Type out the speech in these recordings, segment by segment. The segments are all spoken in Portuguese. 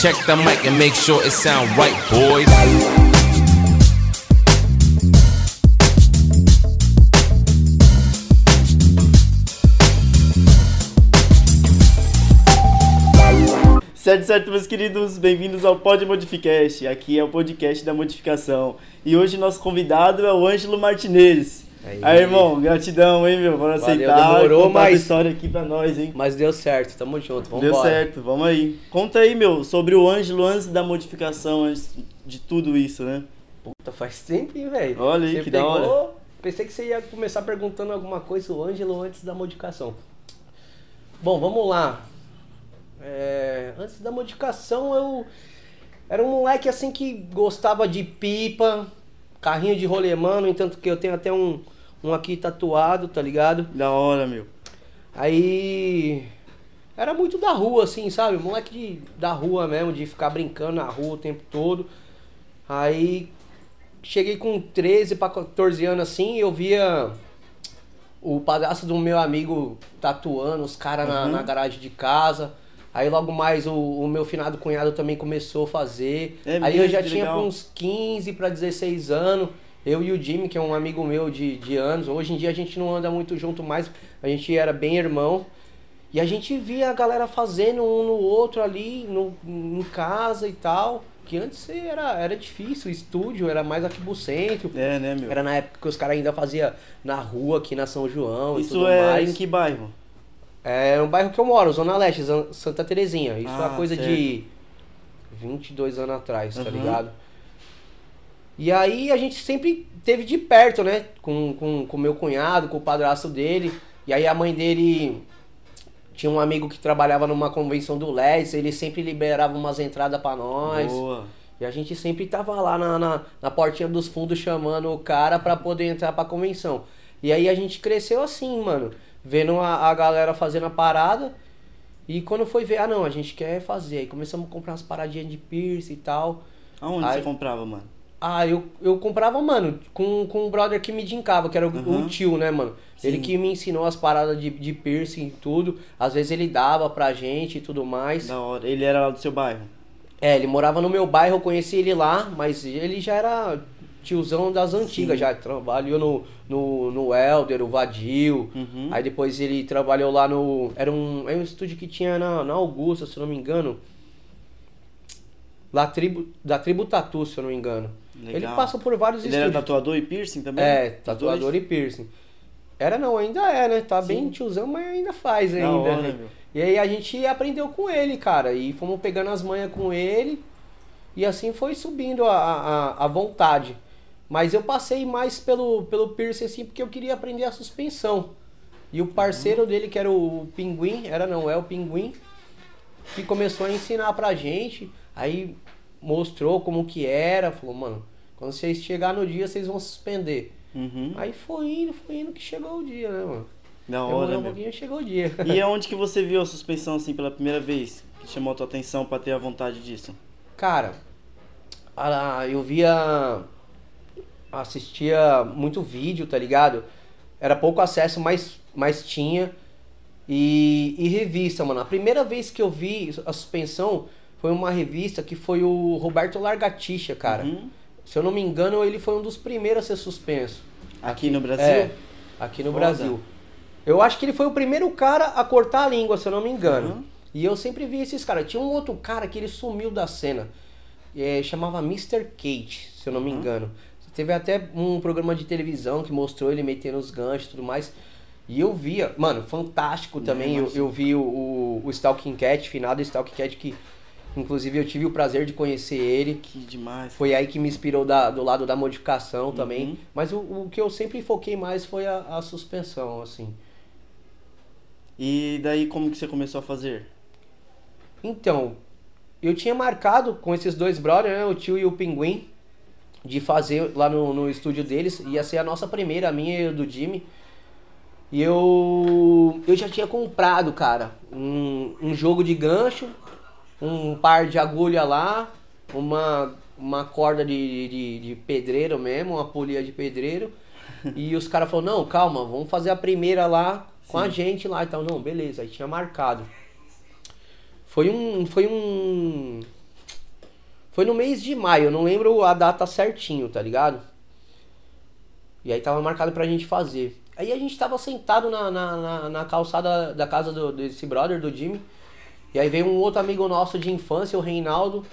Check the mic and make sure it sound right, boys. Certo, certo, meus queridos, bem-vindos ao Pod Modificast. Aqui é o podcast da modificação. E hoje nosso convidado é o Ângelo Martinez. Aí. Aí, irmão, gratidão, hein, meu, por Valeu, aceitar demorou, contar a mas- história aqui pra nós, hein. Mas deu certo, tamo junto, vamos Deu certo, vamos aí. Conta aí, meu, sobre o Ângelo antes da modificação, antes de tudo isso, né? Puta, faz tempo, hein, velho? Olha aí, Você que da pegou- hora. Pensei que você ia começar perguntando alguma coisa, o Ângelo, antes da modificação. Bom, vamos lá. É, antes da modificação, eu era um moleque assim que gostava de pipa, carrinho de rolemã, no entanto que eu tenho até um, um aqui tatuado, tá ligado? Da hora, meu. Aí era muito da rua, assim, sabe? Moleque de, da rua mesmo, de ficar brincando na rua o tempo todo. Aí cheguei com 13 para 14 anos assim, eu via o padrasto do meu amigo tatuando os caras na, Uhum. na garagem de casa. Aí logo mais o, o meu finado cunhado também começou a fazer. É Aí eu mesmo, já que tinha legal. uns 15 para 16 anos. Eu e o Jimmy, que é um amigo meu de, de anos. Hoje em dia a gente não anda muito junto mais. A gente era bem irmão. E a gente via a galera fazendo um no outro ali, no, em casa e tal. Que antes era, era difícil, o estúdio era mais aqui pro centro. É, né, meu? Era na época que os caras ainda faziam na rua aqui na São João e Isso tudo é mais. em que bairro? É um bairro que eu moro, Zona Leste, Santa Terezinha. Isso é Ah, uma coisa certo. de 22 anos atrás, tá Uhum. ligado? E aí a gente sempre teve de perto, né? Com o com, com meu cunhado, com o padrasto dele. E aí a mãe dele tinha um amigo que trabalhava numa convenção do LES, ele sempre liberava umas entradas pra nós. Boa. E a gente sempre tava lá na, na, na portinha dos fundos chamando o cara pra poder entrar pra convenção. E aí a gente cresceu assim, mano. Vendo a, a galera fazendo a parada. E quando foi ver, ah não, a gente quer fazer. Aí começamos a comprar umas paradinhas de piercing e tal. Aonde Aí- você comprava, mano? Ah, eu, eu comprava, mano, com, com um brother que me dincava, que era o, Uhum. o tio, né, mano? Ele Sim. que me ensinou as paradas de, de piercing e tudo. Às vezes ele dava pra gente e tudo mais. Da hora. Ele era lá do seu bairro? É, ele morava no meu bairro, eu conheci ele lá, mas ele já era tiozão das antigas, Sim. já trabalhou no, no, no Elder, o Vadil. Uhum. Aí depois ele trabalhou lá no. Era um, era um estúdio que tinha na, na Augusta, se não me engano. Lá tribo, da tribo Tatu, se eu não me engano. Legal. Ele passa por vários Ele era estúdios. tatuador e piercing também? É, tatuador e piercing. Era não, ainda é, né? Tá bem tiozão, mas ainda faz Da ainda. hora, né? E aí a gente aprendeu com ele, cara. E fomos pegando as manhas com ele. E assim foi subindo a, a, a vontade. Mas eu passei mais pelo, pelo piercing, assim, porque eu queria aprender a suspensão. E o parceiro dele, que era o Pinguim, era não, é o Pinguim, que começou a ensinar pra gente. Aí mostrou como que era. Falou, mano, quando vocês chegar no dia, vocês vão suspender. Uhum. Aí foi indo, foi indo que chegou o dia, né, mano? Da hora, um pouquinho, chegou o dia. E aonde que você viu a suspensão assim pela primeira vez? Que chamou a tua atenção pra ter a vontade disso? Cara, eu via. assistia muito vídeo, tá ligado? Era pouco acesso, mas, mas tinha. E, e revista, mano. A primeira vez que eu vi a suspensão foi uma revista que foi o Roberto Largatixa, cara. Uhum. Se eu não me engano, ele foi um dos primeiros a ser suspenso. Aqui no Brasil? É, aqui no Foda. Brasil. Eu acho que ele foi o primeiro cara a cortar a língua, se eu não me engano. Uhum. E eu sempre vi esses caras. Tinha um outro cara que ele sumiu da cena. É, chamava Mr. Kate, se eu não me Uhum. engano. Teve até um programa de televisão que mostrou ele metendo os ganchos e tudo mais. E eu via, mano, fantástico também. Eu, eu vi o, o, o Stalking Cat, finado Stalking Cat, que inclusive eu tive o prazer de conhecer ele. Que demais. Foi aí que me inspirou da- do lado da modificação também. Uhum. Mas o, o que eu sempre foquei mais foi a, a suspensão, assim. E daí como que você começou a fazer? Então, eu tinha marcado com esses dois brothers, né, o tio e o pinguim, de fazer lá no, no estúdio deles. Ia ser a nossa primeira, a minha e a do Jimmy. E eu, eu já tinha comprado, cara, um, um jogo de gancho, um par de agulha lá, uma, uma corda de, de, de pedreiro mesmo, uma polia de pedreiro. E os caras falaram, não, calma, vamos fazer a primeira lá com a gente lá e tal. Não, beleza, aí tinha marcado. Foi um. Foi um. Foi no mês de maio, não lembro a data certinho, tá ligado? E aí tava marcado pra gente fazer. Aí a gente tava sentado na, na, na, na calçada da casa do, desse brother, do Jimmy. E aí veio um outro amigo nosso de infância, o Reinaldo.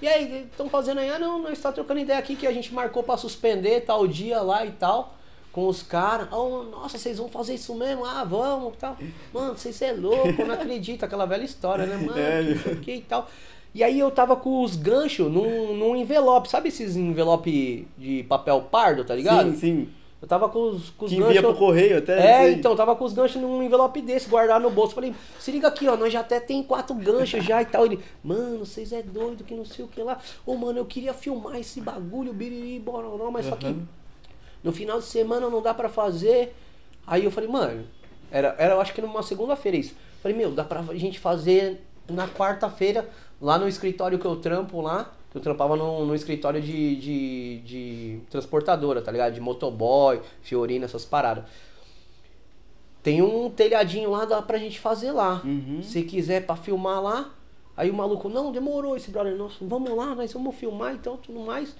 E aí, estão fazendo aí? Ah, não, nós está trocando ideia aqui que a gente marcou pra suspender tal dia lá e tal. Com os caras. Oh, nossa, vocês vão fazer isso mesmo? Ah, vamos tal. Mano, vocês é louco, eu não acredito. Aquela velha história, né, mano? É. Não o que e tal. E aí eu tava com os ganchos num, num envelope. Sabe esses envelope de papel pardo, tá ligado? Sim, sim. Eu tava com os, com os Que envia pro correio até. É, então, tava com os ganchos num envelope desse, guardado no bolso. Falei, se liga aqui, ó, nós já até tem quatro ganchos já e tal. Ele, mano, vocês é doido que não sei o que lá. Ô, mano, eu queria filmar esse bagulho, biriri, bororó, mas só que Uhum. no final de semana não dá pra fazer. Aí eu falei, mano, era, era eu acho que numa segunda-feira isso. Falei, meu, dá pra gente fazer na quarta-feira, lá no escritório que eu trampo lá. Eu trampava no, no escritório de, de, de transportadora, tá ligado? De motoboy, Fiorina, essas paradas. Tem um telhadinho lá, dá pra gente fazer lá. Uhum. Se quiser pra filmar lá. Aí o maluco, não, demorou esse brother. Nossa, vamos lá, nós vamos filmar então, tudo mais.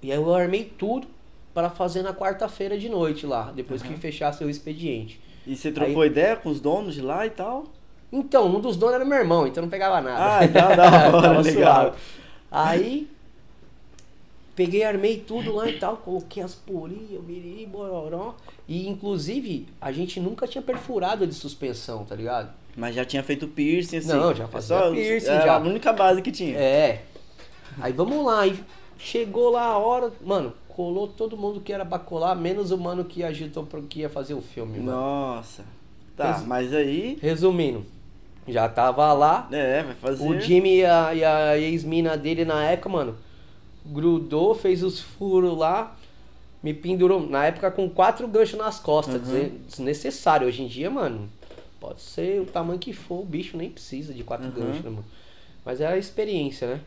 E aí eu armei tudo para fazer na quarta-feira de noite lá, depois que fechasse o expediente. E você trocou ideia com os donos de lá e tal? Então, um dos donos era meu irmão, então não pegava nada. Ah, então da hora, legal. suave. Aí, peguei, armei tudo lá e tal, coloquei as porinhas, biriri, bororó. E, inclusive, a gente nunca tinha perfurado de suspensão, tá ligado? Mas já tinha feito piercing, assim. Não, já É fazia só- piercing, era já. a única base que tinha. É. Aí vamos lá, aí chegou lá a hora, mano, colou todo mundo que era pra colar, menos o mano que agitou pro que ia fazer o filme, mano. Nossa. Tá, Fez- mas aí. Resumindo, já tava lá, É, vai fazer. o Jimmy e a, e a ex-mina dele na época, mano, grudou, fez os furos lá, me pendurou, na época com quatro ganchos nas costas, Uhum. desne- desnecessário. Hoje em dia, mano, pode ser o tamanho que for, o bicho nem precisa de quatro Uhum. ganchos, né, mano? Mas é a experiência, né?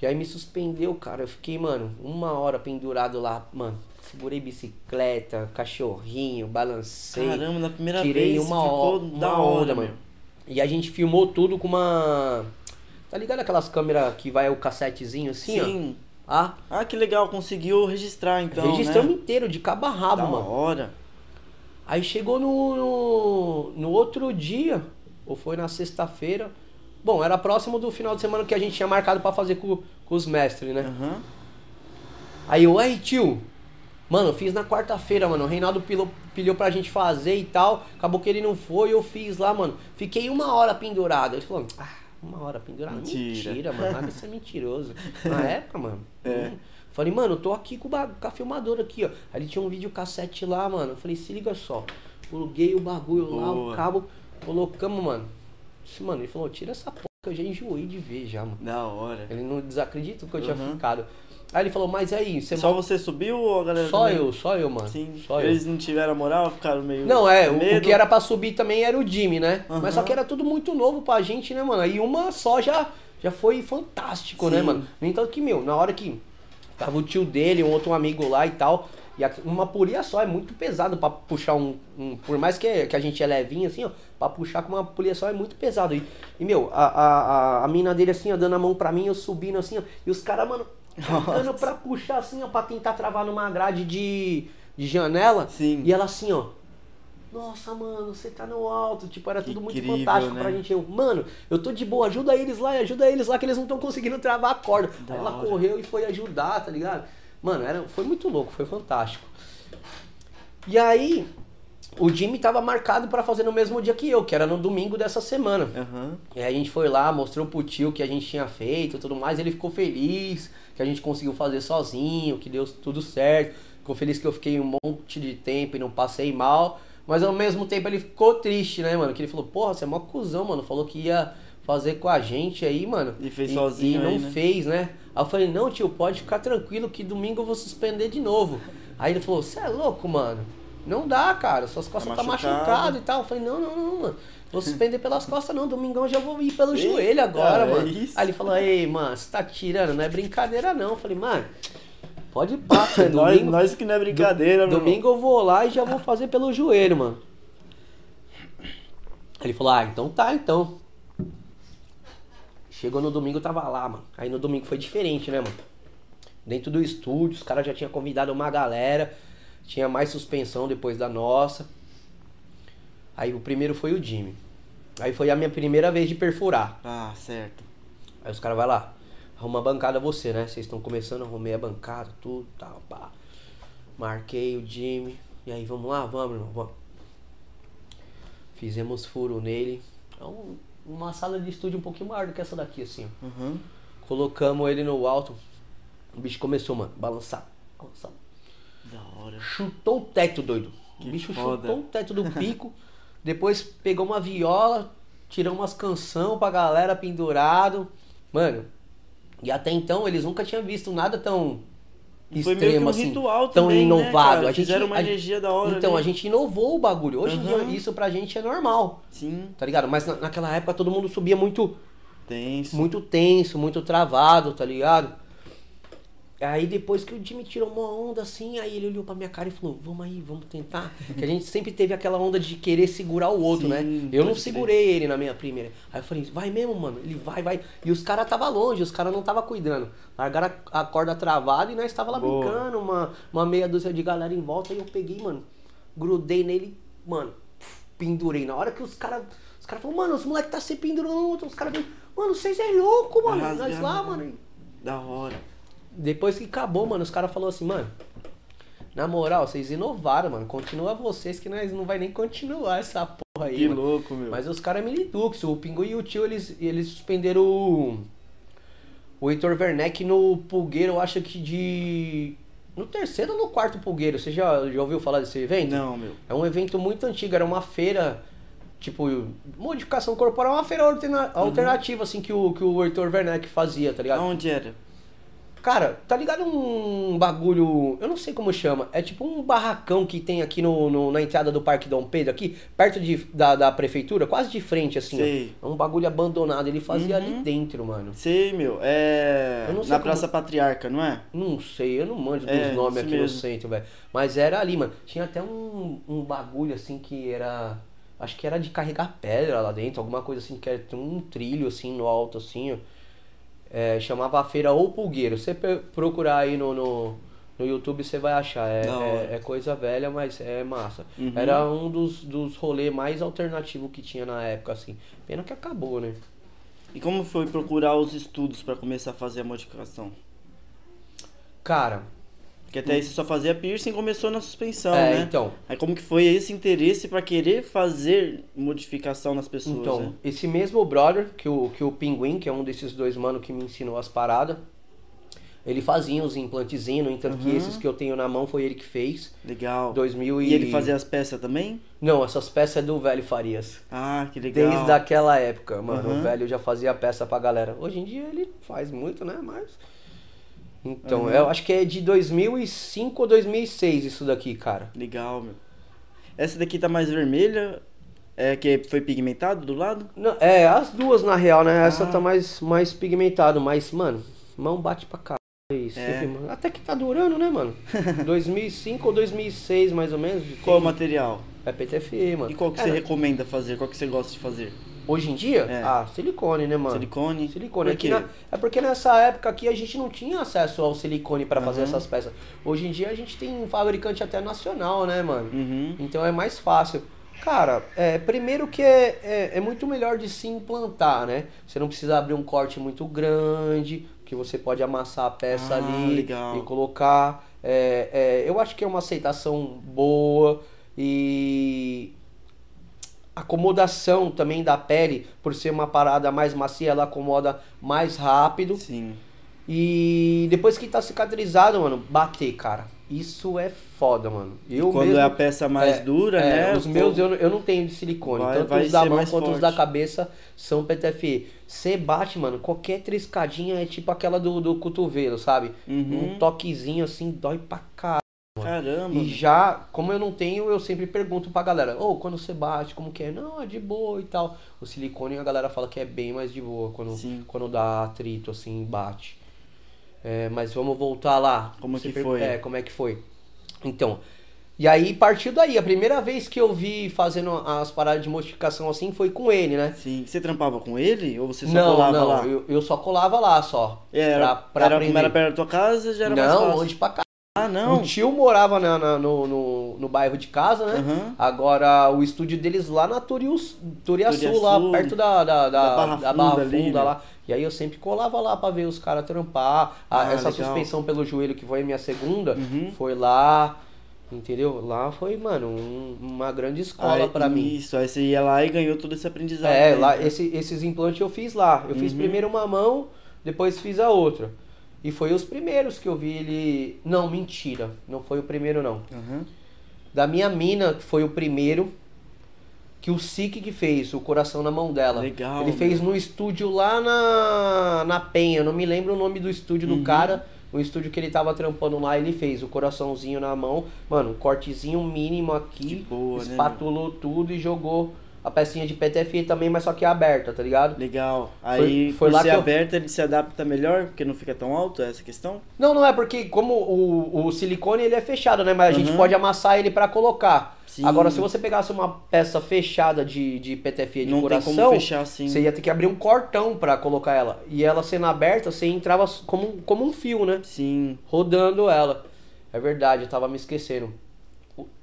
E aí me suspendeu, cara. Eu fiquei, mano, uma hora pendurado lá, mano. Segurei bicicleta, cachorrinho, balancei. Caramba, na primeira tirei vez uma, ficou ho- da uma hora, onda, meu. E a gente filmou tudo com uma. Tá ligado aquelas câmeras que vai o cassetezinho assim, Sim. ó? Ah, Ah, que legal, conseguiu registrar então. registramos né? inteiro, de cabo a rabo, Da mano. hora. Aí chegou no, no, no outro dia, ou foi na sexta-feira. Bom, era próximo do final de semana que a gente tinha marcado pra fazer com, com os mestres, né? Aham. Aí eu, aí tio, mano, eu fiz na quarta-feira, mano. O Reinaldo pilou, pilhou pra gente fazer e tal. Acabou que ele não foi, eu fiz lá, mano. Fiquei uma hora pendurado. Ele falou, ah, uma hora pendurado? Mentira. Mentira, mano. Nada disso é mentiroso. Na época, mano. É. hum. Falei, mano, eu tô aqui com, com a filmadora aqui, ó. Aí ele tinha um videocassete lá, mano. Eu falei, se liga só. Pluguei o bagulho lá, Boa. o cabo, colocamos, mano. Esse, Mano, ele falou, tira essa porra que eu já enjoei de ver já, mano. Da hora. Ele não desacredita que eu tinha Uhum. ficado. Aí ele falou, mas aí, você Só você subiu ou a galera só também? eu, só eu, mano. Sim. Só eu. Eles não tiveram moral, ficaram meio. Não, é, o, o que era pra subir também era o Jimmy, né? Aham. Mas só que era tudo muito novo pra gente, né, mano? Aí uma só já, já foi fantástico, né, Sim. mano? No entanto que, meu, na hora que tava o tio dele, um outro amigo lá e tal, e uma polia só é muito pesado pra puxar um, um- Por mais que, que a gente é levinho assim, ó, pra puxar com uma polia só é muito pesado. E, e meu, a, a, a, a mina dele assim, ó, dando a mão pra mim, eu subindo assim, ó, e os caras, mano, tentando pra puxar assim, ó, pra tentar travar numa grade de, de janela. Sim. E ela assim, ó. Nossa, mano, você tá no alto. Tipo, era Que tudo muito incrível, fantástico né? pra gente. Eu, mano, eu tô de boa, ajuda eles lá, ajuda eles lá, que eles não estão conseguindo travar a corda. Da Aí ela hora. correu e foi ajudar, tá ligado? Mano, era, foi muito louco, foi fantástico. E aí, o Jimmy tava marcado pra fazer no mesmo dia que eu, que era no domingo dessa semana. Aham. E aí a gente foi lá, mostrou pro tio o que a gente tinha feito e tudo mais. Ele ficou feliz que a gente conseguiu fazer sozinho, que deu tudo certo. Ficou feliz que eu fiquei um monte de tempo e não passei mal. Mas ao mesmo tempo ele ficou triste, né, mano? Que ele falou, porra, você é mó cuzão, mano. Falou que ia fazer com a gente aí, mano. E fez sozinho E não aí, né? fez, né? Aí eu falei, não, tio, pode ficar tranquilo que domingo eu vou suspender de novo. Aí ele falou, você é louco, mano? Não dá, cara. Suas costas Tá tá machucado. machucado e tal. Eu falei, não, não, não, mano. Vou suspender pelas costas, não. Domingão já vou ir pelo Eita, joelho agora, é mano. isso? Aí ele falou, ei, mano, você tá tirando, não é brincadeira não. Eu falei, mano, pode ir pá, filho. nós, nós que não é brincadeira, meu domingo eu vou lá e já vou fazer pelo joelho, mano. Ele falou, ah, então tá, então. Chegou no domingo, tava lá, mano. Aí no domingo foi diferente, né, mano? Dentro do estúdio, os caras já tinham convidado uma galera. Tinha mais suspensão depois da nossa. Aí o primeiro foi o Jimmy. Aí foi a minha primeira vez de perfurar. Ah, certo. Aí os caras vai lá, arruma a bancada você, né? Vocês estão começando, arrumei a bancada, tudo, tal, pá. Marquei o Jimmy. E aí, vamos lá? Vamos, irmão, vamos. Fizemos furo nele. É um- uma sala de estúdio um pouquinho maior do que essa daqui, assim. Uhum. Colocamos ele no alto. O bicho começou, mano, balançar. balançar. Da hora. Chutou o teto, doido. Que o bicho foda. chutou o teto do pico. Depois pegou uma viola, tirou umas canção pra galera pendurado. Mano, e até então eles nunca tinham visto nada tão Foi extremo meio que um assim, ritual tão também, né, inovado. cara? a gente, Fizeram uma energia da hora Então, a gente inovou o bagulho. Hoje em Aham. dia isso pra gente é normal, Sim, tá ligado? Mas na- naquela época todo mundo subia muito tenso. muito tenso, muito travado, tá ligado? Aí depois que o Jimmy tirou uma onda assim, aí ele olhou pra minha cara e falou, vamos aí, vamos tentar. Que a gente sempre teve aquela onda de querer segurar o outro, Sim, né? Eu não segurei ele na minha primeira. Aí eu falei, vai mesmo, mano, ele vai, vai. E os caras tava longe, os caras não tava cuidando. Largaram a corda travada e nós tava lá Boa. brincando, uma, uma meia dúzia de galera em volta. Aí eu peguei, mano, grudei nele, mano, pendurei. Na hora que os caras. Os caras falaram, mano, os moleques tá se pendurando, os caras vêm, mano, vocês é louco, mano. Nós Rasgando. lá, mano. Da hora. Depois que acabou, mano, os caras falaram assim, mano. Na moral, vocês inovaram, mano. Continua vocês que nós não vai nem continuar essa porra aí. Que mano. louco, meu. Mas os caras é milidux. O Pingu e o Tio, eles, eles suspenderam o. O Heitor Werneck no pulgueiro, eu acho que de. No terceiro ou no quarto pulgueiro. Você já, já ouviu falar desse evento? Não, meu. É um evento muito antigo, era uma feira, tipo, modificação corporal, uma feira alterna- alternativa, assim, que o, que o Heitor Werneck fazia, tá ligado? Aonde era? Cara, tá ligado um bagulho, eu não sei como chama, é tipo um barracão que tem aqui no, no- na entrada do Parque Dom Pedro, aqui, perto de, da, da prefeitura, quase de frente, assim, ó. Sei. É um bagulho abandonado, ele fazia Uhum. ali dentro, mano. Sei, meu. É. Eu não sei Na como- Praça Patriarca, não é? Não sei, eu não manjo dos É, nomes isso aqui no mesmo. centro, velho. Mas era ali, mano. Tinha até um, um bagulho assim que era. Acho que era de carregar pedra lá dentro, alguma coisa assim, que era um trilho assim no alto, assim, ó. É, chamava a feira ou pulgueiro. Você procurar aí no, no, no YouTube, você vai achar. É, é, é coisa velha, mas é massa. Uhum. Era um dos, dos rolês mais alternativos que tinha na época, assim. Pena que acabou, né? E como foi procurar os estudos pra começar a fazer a modificação? Cara, Porque até aí você só fazia piercing e começou na suspensão, é, né? então. Aí como que foi esse interesse pra querer fazer modificação nas pessoas, Então, né? esse mesmo brother, que o, que o Pinguim, que é um desses dois mano que me ensinou as paradas, ele fazia os implantezinhos, no entanto que Uhum. esses que eu tenho na mão foi ele que fez. Legal. 2000 E ele fazia as peças também? Não, essas peças é do velho Farias. Ah, que legal. Desde aquela época, mano. Uhum. O velho já fazia peça pra galera. Hoje em dia ele faz muito, né? Mas. Então, Uhum. eu acho que é de 2005 ou 2006 isso daqui, cara. Legal, meu. Essa daqui tá mais vermelha, é que foi pigmentado do lado? Não, é, as duas na real, né? Essa Ah. tá mais, mais pigmentado, mas, mano, mão bate pra cá. Isso, É. sempre. Até que tá durando, né, mano? 2005 ou 2006, mais ou menos. Qual o material? É PTFE, mano. E qual que É, você né? recomenda fazer? Qual que você gosta de fazer? Hoje em dia? É. Ah, silicone, né, mano? Silicone? Silicone. Por Aqui quê? na- é porque nessa época aqui a gente não tinha acesso ao silicone pra fazer Aham. essas peças. Hoje em dia a gente tem um fabricante até nacional, né, mano? Uhum. Então é mais fácil. Cara, é, primeiro que é, é, é muito melhor de se implantar, né? Você não precisa abrir um corte muito grande, que você pode amassar a peça Ah, ali legal. e colocar. É, é, eu acho que é uma aceitação boa e acomodação também da pele, por ser uma parada mais macia, ela acomoda mais rápido. Sim. E depois que tá cicatrizado, mano, bater, cara. Isso é foda, mano. Eu Quando mesmo, é a peça mais é, dura, é, né? Os meus eu, não- eu não tenho de silicone. Vai- tanto vai os da mão quanto os forte. da cabeça são PTFE. Você bate, mano, qualquer triscadinha é tipo aquela do, do cotovelo, sabe? Uhum. Um toquezinho assim dói pra caralho. Caramba. E já, como eu não tenho, eu sempre pergunto pra galera, ô, quando você bate, como que é? Não, é de boa e tal. O silicone a galera fala que é bem mais de boa quando, Sim. quando dá atrito, assim, bate. É, mas vamos voltar lá. Como Você que per- foi? É, como é que foi. Então, E aí partiu daí. A primeira vez que eu vi fazendo as paradas de modificação assim foi com ele, né? Sim. Você trampava com ele? Ou você só não, colava não, lá? Eu, eu só colava lá só. É, Era, pra, pra era, aprender. como era perto da tua casa, já era mais não, fácil. longe pra cá. Ah, não. O tio morava na- na- no, no, no bairro de casa, né? Aham. Agora o estúdio deles lá na Turius, Turiaçu, Turiaçu. lá perto da, da, da, Da Barra da Barra Funda Funda, ali, né? lá. E aí eu sempre colava lá pra ver os caras trampar. Ah, Ah, essa legal. suspensão pelo joelho que foi a minha segunda, Uhum. foi lá. Entendeu? Lá foi, mano, um- uma grande escola Aí, pra mim. Isso, aí você ia lá e ganhou todo esse aprendizado. É, aí, lá, né? esse- esses implantes eu fiz lá. Eu fiz Uhum. primeiro uma mão, depois fiz a outra. E foi os primeiros que eu vi ele. Não, mentira. Não foi o primeiro, não. Aham. Da minha mina, que foi o primeiro, que o Sik que fez, o coração na mão dela. Legal, Ele fez no estúdio lá na, na Penha, não me lembro o nome do estúdio Uhum. do cara. O estúdio que ele tava trampando lá, ele fez o coraçãozinho na mão. Mano, um cortezinho mínimo aqui. De boa, né, espatulou tudo e jogou a pecinha de PTFE também, mas só que aberta, tá ligado? Legal. Aí, foi por lá ser que eu- aberto, ele se adapta melhor, porque não fica tão alto, é essa questão? Não, não é porque como o, o silicone ele é fechado, né? Mas a gente Uhum. pode amassar ele pra colocar. Sim. Agora, se você pegasse uma peça fechada de, de PTFE de não coração, tem como fechar assim. você ia ter que abrir um cortão pra colocar ela. E ela sendo aberta, você entrava como, como um fio, né? Sim. Rodando ela. É verdade, eu tava me esquecendo.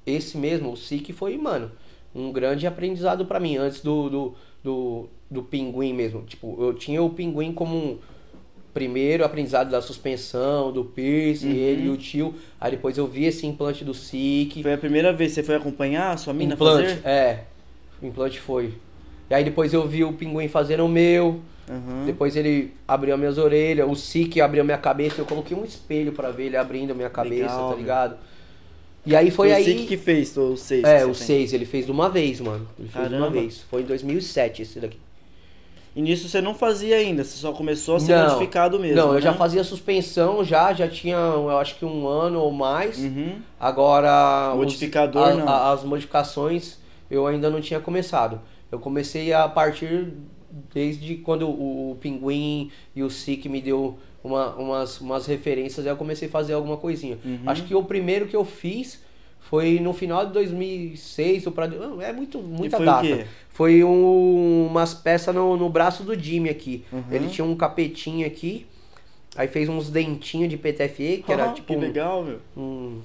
Esse mesmo, o SIC, foi, mano, um grande aprendizado pra mim. Antes do, do, do, do pinguim mesmo. Tipo, eu tinha o pinguim como um primeiro aprendizado da suspensão, do piercing, Uhum. ele e o tio. Aí depois eu vi esse implante do SIC. Foi a primeira vez que você foi acompanhar a sua mina implante, fazer? é. O implante foi. E aí depois eu vi o pinguim fazendo o meu. Aham. Depois ele abriu as minhas orelhas, o Sik abriu a minha cabeça, eu coloquei um espelho pra ver ele abrindo a minha cabeça, Legal, tá ligado? E aí foi o aí. Sik que fez, o 6? É, o 6, ele fez de uma vez, mano. Ele fez de uma vez. Foi em 2007 esse daqui. E nisso você não fazia ainda, você só começou a ser Não. modificado mesmo. Não, eu né? já fazia suspensão já, já tinha, eu acho que um ano ou mais. Uhum. Agora. os- Modificador, a- não. a- as modificações eu ainda não tinha começado. Eu comecei a partir desde quando o, o Pinguim e o Sik me deu uma- umas, umas referências, aí eu comecei a fazer alguma coisinha. Uhum. Acho que o primeiro que eu fiz foi no final de 2006, ou pra, é muito, muita foi data. Foi um- umas peças no, no braço do Jimmy aqui. Uhum. Ele tinha um capetinho aqui, aí fez uns dentinhos de PTFE, que era Ah, tipo que um, legal, meu. um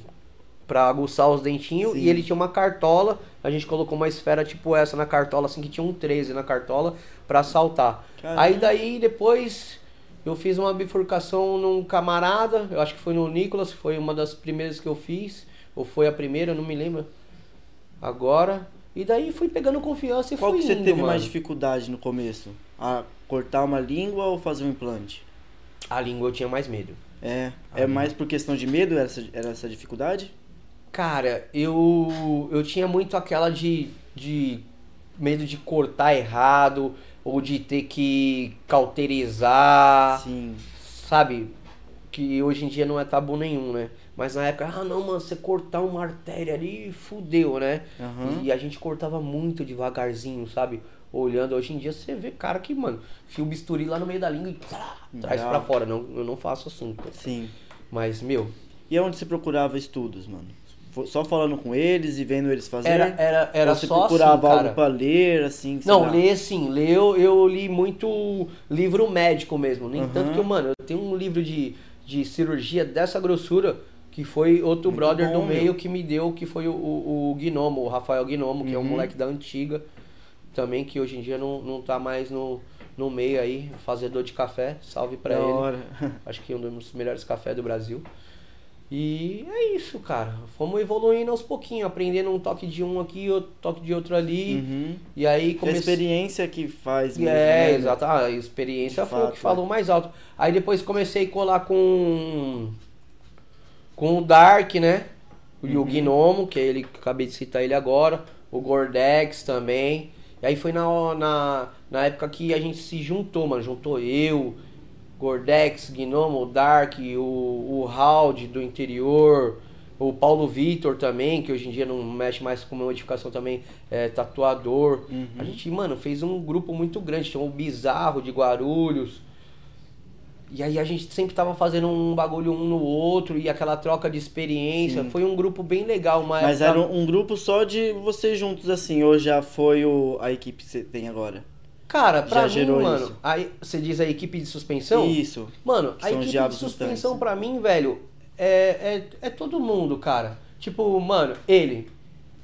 pra aguçar os dentinhos Sim. e ele tinha uma cartola, a gente colocou uma esfera tipo essa na cartola, assim que tinha um 13 na cartola pra saltar. Aí daí depois eu fiz uma bifurcação num camarada, eu acho que foi no Nicolas, foi uma das primeiras que eu fiz, ou foi a primeira, eu não me lembro. Agora, e daí fui pegando confiança e Qual fui que você indo, teve mano. mais dificuldade no começo? A cortar uma língua ou fazer um implante? A língua eu tinha mais medo. É, é mais por questão de medo era essa, era essa dificuldade? Cara, eu eu tinha muito aquela de, de medo de cortar errado ou de ter que cauterizar, Sim. sabe? Que hoje em dia não é tabu nenhum, né? Mas na época, ah não, mano, você cortar uma artéria ali, fudeu, né? Aham. E a gente cortava muito devagarzinho, sabe? Olhando, hoje em dia você vê cara que, mano, fio bisturi lá no meio da língua e traz pra fora. Não, eu não faço assim. pô. Sim. Mas, meu, E onde você procurava estudos, mano? Só falando com eles e vendo eles fazer? era, era, era você só procurava assim, algo pra ler, assim? Não, lá? ler sim, ler eu, eu li muito livro médico mesmo. Nem Aham. tanto que, eu, mano, eu tenho um livro de, de cirurgia dessa grossura que foi outro Muito brother bom, do meio meu. que me deu, que foi o, o, o Gnomo, o Rafael Gnomo, que é um Uhum. moleque da antiga, também que hoje em dia não, não tá mais no, no meio aí, fazedor de café, salve pra Da ele. hora. Acho que é um dos melhores cafés do Brasil. E é isso, cara. Fomos evoluindo aos pouquinhos, aprendendo um toque de um aqui, outro toque de outro ali. Uhum. E aí É a experiência que faz mesmo, É, né? exato. Ah, a experiência De foi o fato, que falou é. mais alto. Aí depois comecei a colar com. Com o Dark, né? O Uhum. o Gnomo, que é ele que acabei de citar ele agora. O Gordex também. E aí foi na, na, na época que a gente se juntou, mano. Juntou eu, Gordex, Gnomo, o Dark, o, o Hald do interior. O Paulo Vitor também, que hoje em dia não mexe mais com modificação também, é tatuador. Uhum. A gente, mano, fez um grupo muito grande. Tinha o Bizarro de Guarulhos. E aí a gente sempre tava fazendo um bagulho um no outro e aquela troca de experiência. Sim. Foi um grupo bem legal, mas. Mas era um, um grupo só de vocês juntos, assim, ou já foi o, a equipe que você tem agora? Cara, pra Já mim, mano, isso. aí você diz a equipe de suspensão? Isso. Mano, a equipe de suspensão pra mim, velho, é, é, é todo mundo, cara. Tipo, mano, ele.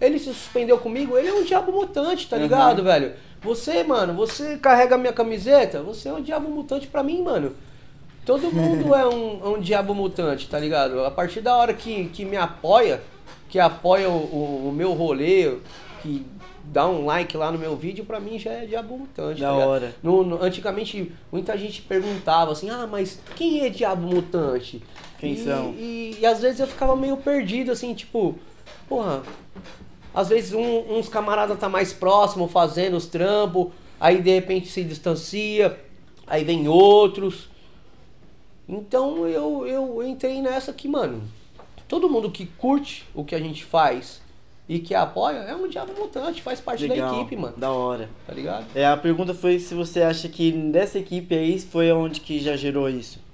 Ele se suspendeu comigo, ele é um diabo mutante, tá Aham. ligado, velho? Você, mano, você carrega a minha camiseta, você é um diabo mutante pra mim, mano. Todo mundo é um, é um diabo mutante, tá ligado? A partir da hora que, que me apoia, que apoia o, o, o meu rolê, que dá um like lá no meu vídeo, pra mim já é diabo mutante. Da tá hora. No- no- antigamente, muita gente perguntava assim, ah, mas quem é diabo mutante? Quem e, são? E, e às vezes eu ficava meio perdido, assim, tipo, porra, às vezes um- uns camaradas tá mais próximo fazendo os trampos, aí de repente se distancia, aí vem outros. Então eu, eu entrei nessa que, mano, todo mundo que curte o que a gente faz e que apoia é um diabo mutante, faz parte Legal. da equipe, mano. Da hora. Tá ligado? É, a pergunta foi se você acha que dessa equipe aí foi onde que já gerou isso.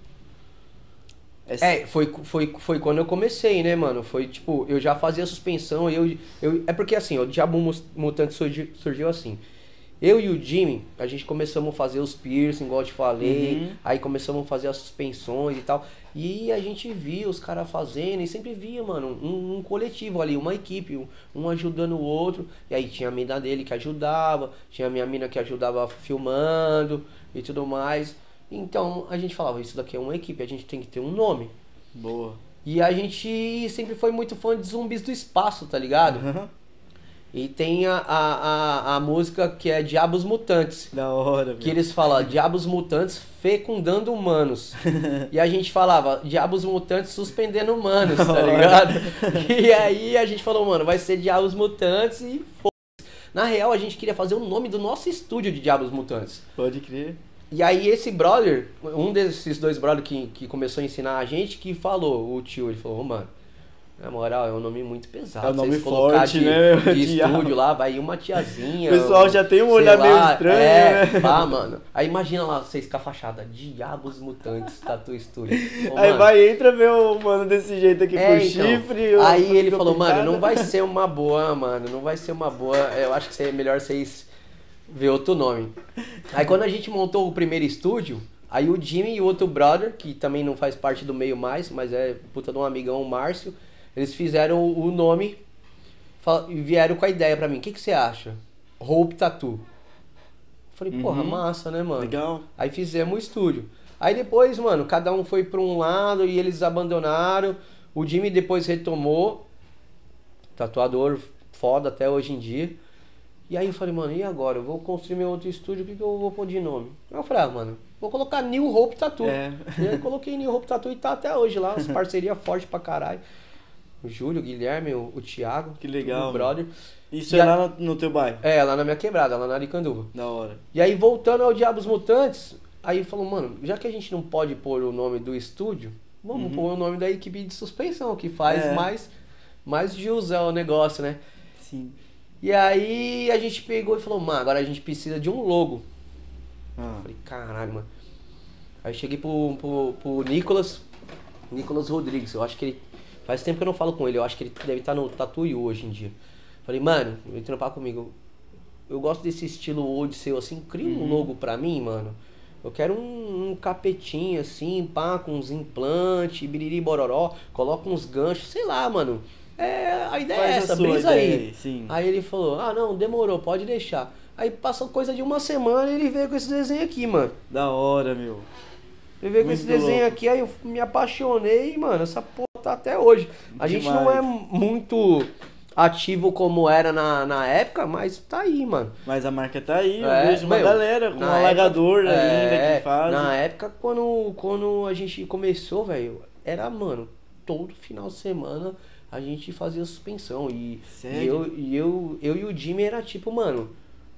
Essa- É, foi, foi, foi quando eu comecei, né, mano? Foi tipo, eu já fazia suspensão, eu, eu é porque assim, o Diabo Mutante surgiu, surgiu assim. Eu e o Jimmy, a gente começamos a fazer os piercing, igual eu te falei, Uhum. aí começamos a fazer as suspensões e tal. E a gente via os caras fazendo e sempre via, mano, um, um coletivo ali, uma equipe, um, um ajudando o outro. E aí tinha a mina dele que ajudava, tinha a minha mina que ajudava filmando e tudo mais. Então a gente falava, isso daqui é uma equipe, a gente tem que ter um nome. Boa. E a gente sempre foi muito fã de zumbis do espaço, tá ligado? Aham. E tem a, a, a, música que é Diabos Mutantes. Da hora, Que velho. eles falam Diabos Mutantes fecundando humanos. e a gente falava Diabos Mutantes suspendendo humanos, Da tá hora. ligado? E aí a gente falou, mano, vai ser Diabos Mutantes e foda Na real, a gente queria fazer o nome do nosso estúdio de Diabos Mutantes. Pode crer. E aí esse brother, um desses dois brothers que, que começou a ensinar a gente, que falou, o tio, ele falou, "Ô, mano, na moral, é um nome muito pesado. É um nome forte, de, né? De Diabo." estúdio lá, vai uma tiazinha. O pessoal já tem um olhar meio lá, estranho, é, né? Pá, mano. Aí imagina lá, vocês com a fachada, Diabos Mutantes, Tatu Estúdio. Ô, aí mano, vai, entra ver o mano desse jeito aqui é, com então. chifre. Aí ele falou, mano, não vai ser uma boa, mano, não vai ser uma boa. Eu acho que seria melhor vocês ver outro nome. Aí quando a gente montou o primeiro estúdio, aí o Jimmy e o outro brother, que também não faz parte do meio mais, mas é puta de um amigão, o Márcio, eles fizeram o nome e vieram com a ideia pra mim. O que, que você acha? Hope Tattoo. Falei, porra, Uhum. massa, né, mano? Legal. Aí fizemos o estúdio. Aí depois, mano, cada um foi pra um lado e eles abandonaram. O Jimmy depois retomou. Tatuador foda até hoje em dia. E aí eu falei, mano, e agora? Eu vou construir meu outro estúdio, o que, que eu vou pôr de nome? Aí eu falei, ah, mano, vou colocar New Hope Tattoo. É. E aí eu coloquei New Hope Tattoo e tá até hoje lá, as parcerias fortes pra caralho. O Júlio, o Guilherme, o, o Thiago. Que legal, O brother. Isso E é a- lá no, no teu bairro. É, lá na minha quebrada, lá na Aricanduva. Da hora. E aí, voltando ao Diabos Mutantes, aí falou, mano, já que a gente não pode pôr o nome do estúdio, vamos pôr o nome da equipe de suspensão, que faz Uhum. É. mais, mais jus ao negócio, né? Sim. E aí a gente pegou e falou, mano, agora a gente precisa de um logo. Ah. Falei, caralho, mano. Aí cheguei pro, pro, pro Nicolas, Nicolas Rodrigues, eu acho que ele. Faz tempo que eu não falo com ele, eu acho que ele deve estar no Tatuí hoje em dia. Falei, mano, vem trampar comigo. Eu gosto desse estilo old seu, assim, cria um logo pra mim, mano. Eu quero um, um capetinho assim, pá, com uns implantes, biriri bororó, coloca uns ganchos, sei lá, mano. É, a ideia Faz é essa, brisa aí. aí, sim. Aí ele falou, ah não, demorou, pode deixar. Aí passou coisa de uma semana e ele veio com esse desenho aqui, mano. Da hora, meu. Ele veio com Muito esse desenho louco. aqui, aí eu me apaixonei, mano, essa porra tá até hoje. A gente não Demais. é muito ativo como era na, na época, mas tá aí, mano. Mas a marca tá aí, eu É, vejo uma meu, galera com um alagador época- ainda é, que faz. Na época, quando, quando a gente começou, velho, era, mano, todo final de semana a gente fazia suspensão. E, e eu, e eu, eu e o Jimmy era tipo, mano,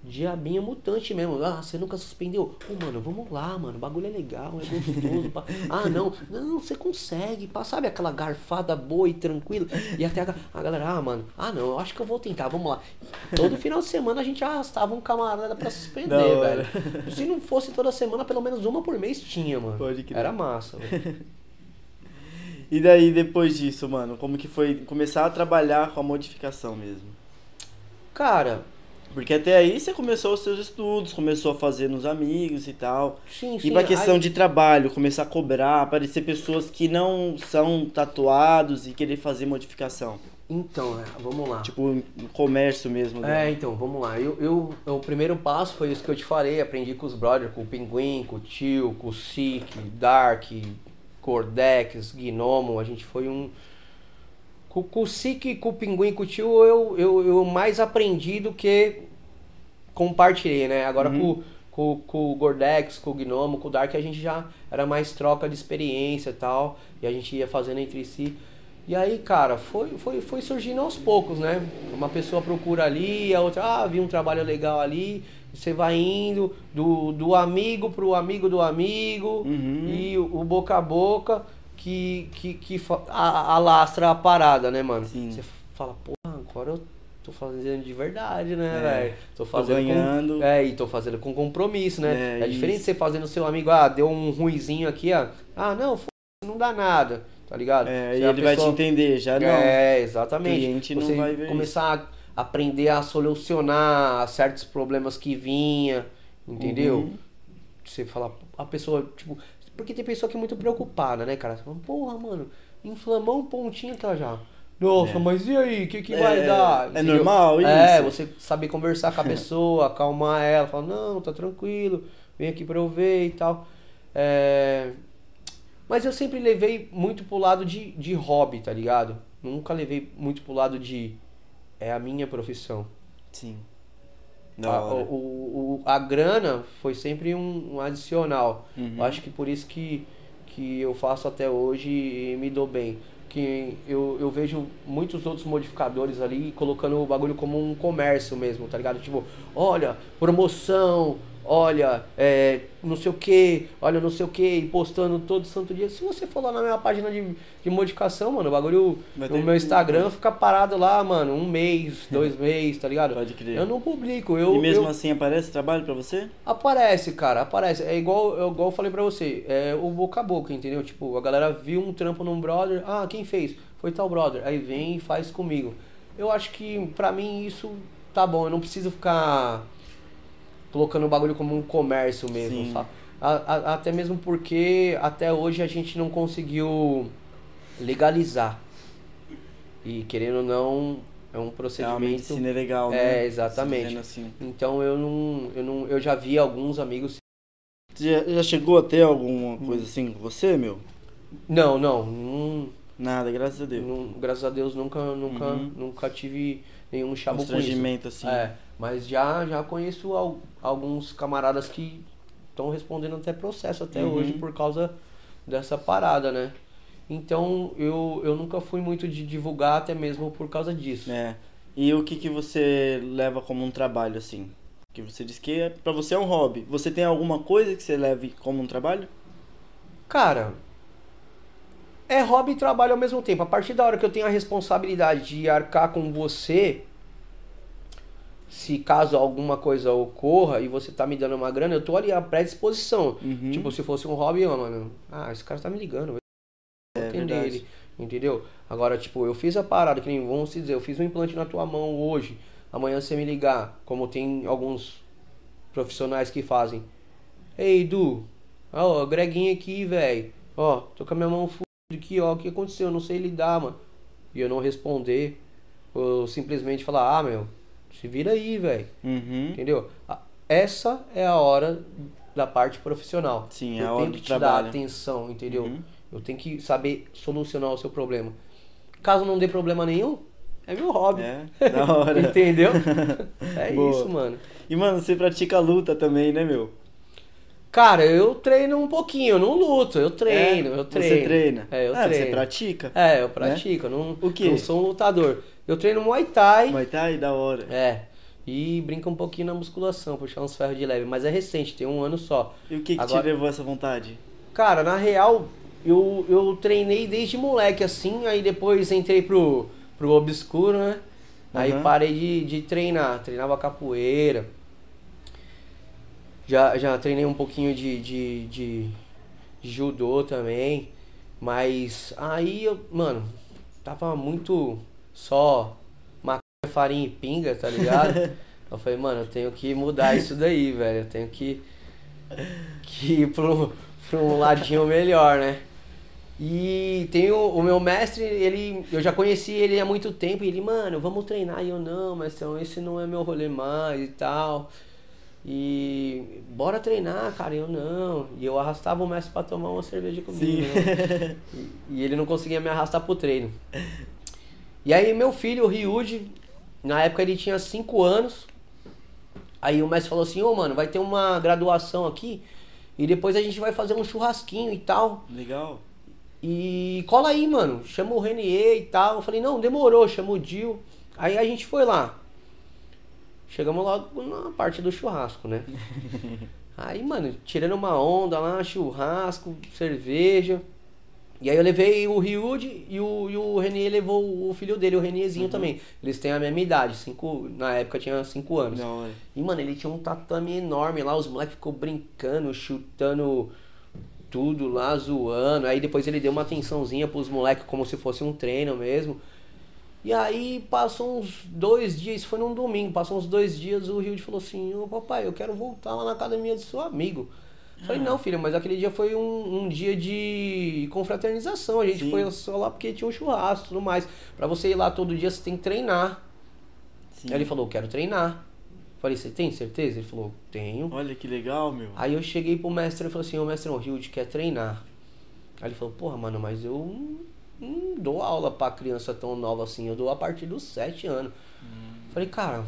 diabinho mutante mesmo. Ah, você nunca suspendeu? Pô, mano, vamos lá, mano. O bagulho é legal, é gostoso. pá. Ah, não, não, você consegue. Pá, sabe aquela garfada boa e tranquila? E até a, a galera, ah, mano, ah, não, eu acho que eu vou tentar, vamos lá. Todo final de semana a gente arrastava um camarada pra suspender, hora. velho. Se não fosse toda semana, pelo menos uma por mês tinha, mano. Pode crer. Era massa, velho. E daí, depois disso, mano, como que foi começar a trabalhar com a modificação mesmo? Cara, Porque até aí você começou os seus estudos, começou a fazer nos amigos e tal. sim, E sim. pra questão aí- de trabalho, começar a cobrar, aparecer pessoas que não são tatuados e querer fazer modificação. Então, é, vamos lá. Tipo, comércio mesmo. né? É, então, vamos lá. Eu, eu, o primeiro passo foi isso que eu te falei. Aprendi com os brothers, com o Pinguim, com o Tio, com o Sick, Dark, Cordex, Gnomo. A gente foi um. Com, com o Sick, com o Pinguim, com o Tio, eu, eu, eu mais aprendi do que compartilhei, né? Agora com, com, com o Gordex, com o Gnomo, com o Dark, a gente já era mais troca de experiência e tal. E a gente ia fazendo entre si. E aí, cara, foi, foi, foi surgindo aos poucos, né? Uma pessoa procura ali, a outra, ah, vi um trabalho legal ali. e Você vai indo do, do amigo pro amigo do amigo Uhum. e o, o boca a boca que, que, que alastra a parada, né, mano? Sim. Você fala, pô, agora eu tô fazendo de verdade, né, É, velho? Tô fazendo com- ganhando. é, e tô fazendo com compromisso, né? É, É, diferente isso. você fazendo seu amigo, ah, deu um ruizinho aqui, ó. Ah, não, f... não dá nada, tá ligado? É, e a ele vai te pessoa- entender, já não. É, exatamente. cliente não você vai ver começar a aprender a solucionar certos problemas que vinha, entendeu? Uhum. Você fala, a pessoa, tipo, porque tem pessoa que é muito preocupada, né, cara? Você fala, porra, mano, inflamou um pontinho ela já. Nossa, É. mas e aí? O que, que É, vai dar? é Entendeu? normal É, isso? você saber conversar com a pessoa, acalmar ela, falar, não, tá tranquilo, vem aqui pra eu ver e tal. É... Mas eu sempre levei muito pro lado de, de hobby, tá ligado? Nunca levei muito pro lado de. É a minha profissão. Sim. A, o, o- a grana foi sempre um, um adicional. Uhum. Acho que por isso que, que eu faço até hoje e me dou bem. Que eu, eu vejo muitos outros modificadores ali colocando o bagulho como um comércio mesmo, tá ligado? Tipo, olha, promoção, olha, é, não sei o que, olha, não sei o que, e postando todo santo dia. Se você for lá na minha página de, de modificação, mano, o bagulho Vai no meu Instagram fica parado lá, mano, um mês, dois meses, tá ligado? Pode crer. Eu não publico, eu. e mesmo eu- assim aparece trabalho pra você? Aparece, cara, aparece. É igual, é igual eu falei pra você, é o boca a boca, entendeu? Tipo, a galera viu um trampo num brother, ah, quem fez? Foi tal brother. Aí vem e faz comigo. Eu acho que pra mim isso tá bom, eu não preciso ficar colocando o bagulho como um comércio mesmo, Sim. sabe? A- a- até mesmo porque até hoje a gente não conseguiu legalizar. E querendo ou não, é um É uma procedimento. medicina legal, É, né? exatamente. Dizendo Assim. Então eu não, eu não. Eu já vi alguns amigos. Já, já chegou a ter alguma coisa assim com você, meu? Não, não. não, Nada, graças a Deus. não- graças a Deus nunca, nunca, Uhum. nunca tive nenhum chabu com isso. Assim. É, mas já, já conheço alguns camaradas que estão respondendo até processo até Uhum. hoje por causa dessa parada, né? Então eu, eu nunca fui muito de divulgar até mesmo por causa disso. É. E o que, que você leva como um trabalho, assim? Que você diz que é, pra você é um hobby. Você tem alguma coisa que você leve como um trabalho? Cara, é hobby e trabalho ao mesmo tempo. A partir da hora que eu tenho a responsabilidade de arcar com você, se caso alguma coisa ocorra e você tá me dando uma grana, eu tô ali à predisposição. Uhum. Tipo, se fosse um hobby, ó, mano, ah, esse cara tá me ligando, eu É verdade. ele, entendeu? Agora, tipo, eu fiz a parada, que nem vamos se dizer, eu fiz um implante na tua mão hoje, amanhã você me ligar, como tem alguns profissionais que fazem. Ei, Edu, ó, o Greguinho aqui, velho, ó, tô com a minha mão fudida aqui, ó, o que aconteceu? Eu não sei lidar, mano. E eu não responder, ou simplesmente falar, ah, meu, se vira aí, velho. Uhum. Entendeu? Essa é a hora da parte profissional. Sim, é eu a hora tenho do que te trabalho. dar atenção, entendeu? Uhum. Eu tenho que saber solucionar o seu problema. Caso não dê problema nenhum, é meu hobby. É, da hora. Entendeu? É Boa. isso, mano. E, mano, você pratica luta também, né, meu? Cara, eu treino um pouquinho, eu não luto, eu treino, É? eu treino. Você treina? É, eu ah, treino. você pratica? É, eu pratico, eu não, O quê? não sou um lutador. Eu treino Muay Thai. Muay Thai, da hora. É. E brinca um pouquinho na musculação, puxar uns ferros de leve. Mas é recente, tem um ano só. E o que, que Agora- te levou a essa vontade? Cara, na real, eu, eu treinei desde moleque assim, aí depois entrei pro, pro obscuro, né? Aí Aham. parei de, de treinar, treinava capoeira. Já, já treinei um pouquinho de, de, de, judô também. Mas aí eu, mano, tava muito só maconha, farinha e pinga, tá ligado? eu falei, mano, eu tenho que mudar isso daí, velho. Eu tenho que, que ir pro, pra um ladinho melhor, né? E tem o, o meu mestre, ele, eu já conheci ele há muito tempo, e ele, mano, vamos treinar. E eu, não, mas então, esse não é meu rolê mais e tal. E bora treinar, cara. E eu, não. E eu arrastava o mestre pra tomar uma cerveja comigo, né? E, e ele não conseguia me arrastar pro treino. E aí meu filho, o Ryuji, na época ele tinha 5 anos. Aí o mestre falou assim, ô mano, vai ter uma graduação aqui e depois a gente vai fazer um churrasquinho e tal. Legal. E cola aí, mano. Chama o Renier e tal. Eu falei, não, demorou, chama o Dil. Aí a gente foi lá. Chegamos logo na parte do churrasco, né? Aí, mano, tirando uma onda lá, churrasco, cerveja. E aí eu levei o Ryuji e o, e o Renier levou o filho dele, o Renierzinho também. Eles têm a mesma idade, cinco, na época tinha 5 anos. Da hora. E, mano, ele tinha um tatame enorme lá, os moleques ficou brincando, chutando tudo lá, zoando. Aí depois ele deu uma atençãozinha pros moleques como se fosse um treino mesmo. E aí passou uns dois dias, isso foi num domingo, passou uns dois dias, o Rio falou assim, ô papai, eu quero voltar lá na academia do seu amigo. Eu Falei, não, filho, mas aquele dia foi um, um dia de confraternização. A gente Sim. foi só lá porque tinha um churrasco e tudo mais. Pra você ir lá todo dia, você tem que treinar. Sim. Aí ele falou, quero treinar. Falei, você tem certeza? Ele falou, tenho. Olha que legal, meu. Aí eu cheguei pro mestre e falei assim, ô mestre, o Rio quer treinar. Aí ele falou, porra, mano, mas eu não, dou aula pra criança tão nova assim, eu dou a partir dos 7 anos. Falei, cara,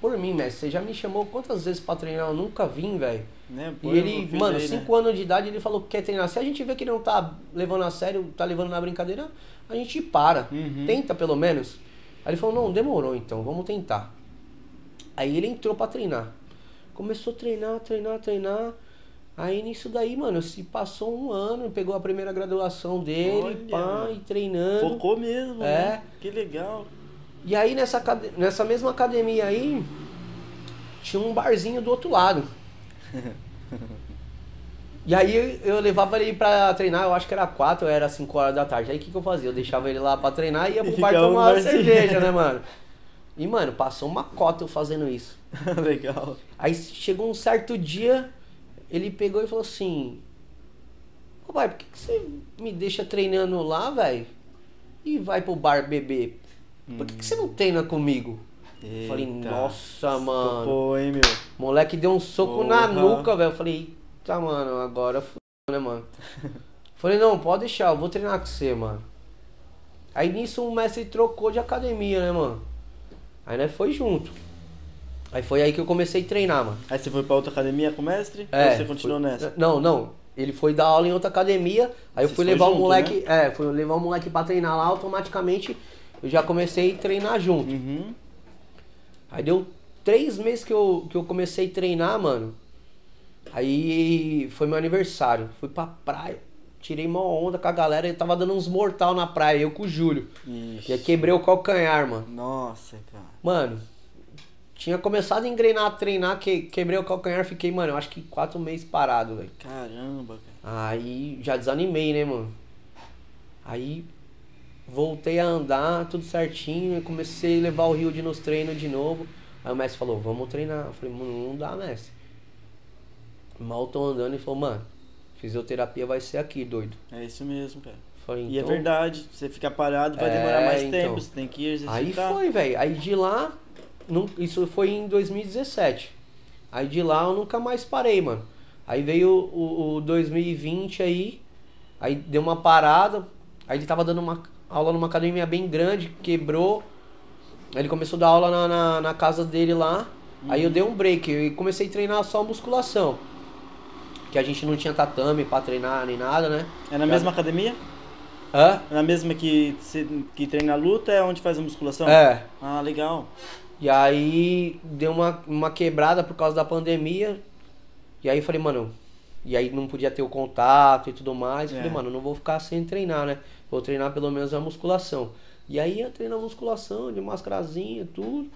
por mim, mestre, você já me chamou quantas vezes pra treinar? Eu nunca vim, velho. Né? E ele, mano, aí, né? 5 anos de idade, ele falou que quer treinar. Se a gente vê que ele não tá levando a sério, tá levando na brincadeira, a gente para. Uhum. Tenta pelo menos. Aí ele falou, não, demorou então, vamos tentar. Aí ele entrou pra treinar. Começou a treinar, treinar, treinar. Aí nisso daí, mano, se passou um ano, pegou a primeira graduação dele, Olha. pá, e treinando. Focou mesmo, É. né? Que legal. E aí nessa, nessa mesma academia aí, tinha um barzinho do outro lado. E aí eu levava ele pra treinar, eu acho que era 4 ou era 5 horas da tarde. Aí o que, que eu fazia? Eu deixava ele lá pra treinar e ia E pro bar tomar uma cerveja, né, mano? E, mano, passou uma cota eu fazendo isso. legal. Aí chegou um certo dia, ele pegou e falou assim: Ô pai, por que, que você me deixa treinando lá, velho? E vai pro bar beber? Por que, que você não treina comigo? Eu Falei, Eita. nossa, mano. Pô, hein, meu. Moleque deu um soco na Porra. nuca, velho. Eu falei, eita, mano, agora fudeu, né, mano? Falei, não, pode deixar, eu vou treinar com você, mano. Aí nisso o mestre trocou de academia, né, mano? Aí nós foi junto. Aí foi aí que eu comecei a treinar, mano. Aí você foi pra outra academia com o mestre? É, Ou você continuou foi- nessa? Não, não. Ele foi dar aula em outra academia, aí eu fui levar o junto, moleque. É, fui levar o moleque pra treinar lá, automaticamente eu já comecei a treinar junto. Uhum. Aí deu três meses que eu, que eu comecei a treinar, mano. Aí foi meu aniversário. Fui pra praia, tirei uma onda com a galera e tava dando uns mortal na praia, eu com o Júlio. Ixi. E aí quebrei o calcanhar, mano. Nossa, cara. Mano, tinha começado a engrenar, a treinar, que, quebrei o calcanhar, fiquei, mano, eu acho que quatro meses parado, velho. Caramba, cara. Aí já desanimei, né, mano? Aí voltei a andar, tudo certinho, e comecei a levar o Rio de nos treinos de novo. Aí o mestre falou, vamos treinar. Eu falei, mano, não dá, mestre. Mal tô andando e falou, mano, fisioterapia vai ser aqui, doido. É isso mesmo, cara. Falei, E é então- verdade, você ficar parado vai É, demorar mais então. tempo, você tem que exercitar. Aí foi, velho. Aí de lá, isso foi em 2017. Aí de lá eu nunca mais parei, mano. Aí veio o, o 2020 aí, aí deu uma parada. Aí ele tava dando uma aula numa academia bem grande, quebrou. Aí ele começou a dar aula na, na, na casa dele lá. Aí eu dei um break e comecei a treinar só musculação. Que a gente não tinha tatame pra treinar nem nada, né? É na Já- mesma academia? Hã? É na mesma que, que treina a luta é onde faz a musculação? É. Ah, legal. E aí deu uma, uma quebrada por causa da pandemia. E aí falei, mano, e aí não podia ter o contato e tudo mais. É. Falei, mano, não vou ficar sem treinar, né? Vou treinar pelo menos a musculação. E aí eu treino a musculação, de mascarazinha, tudo.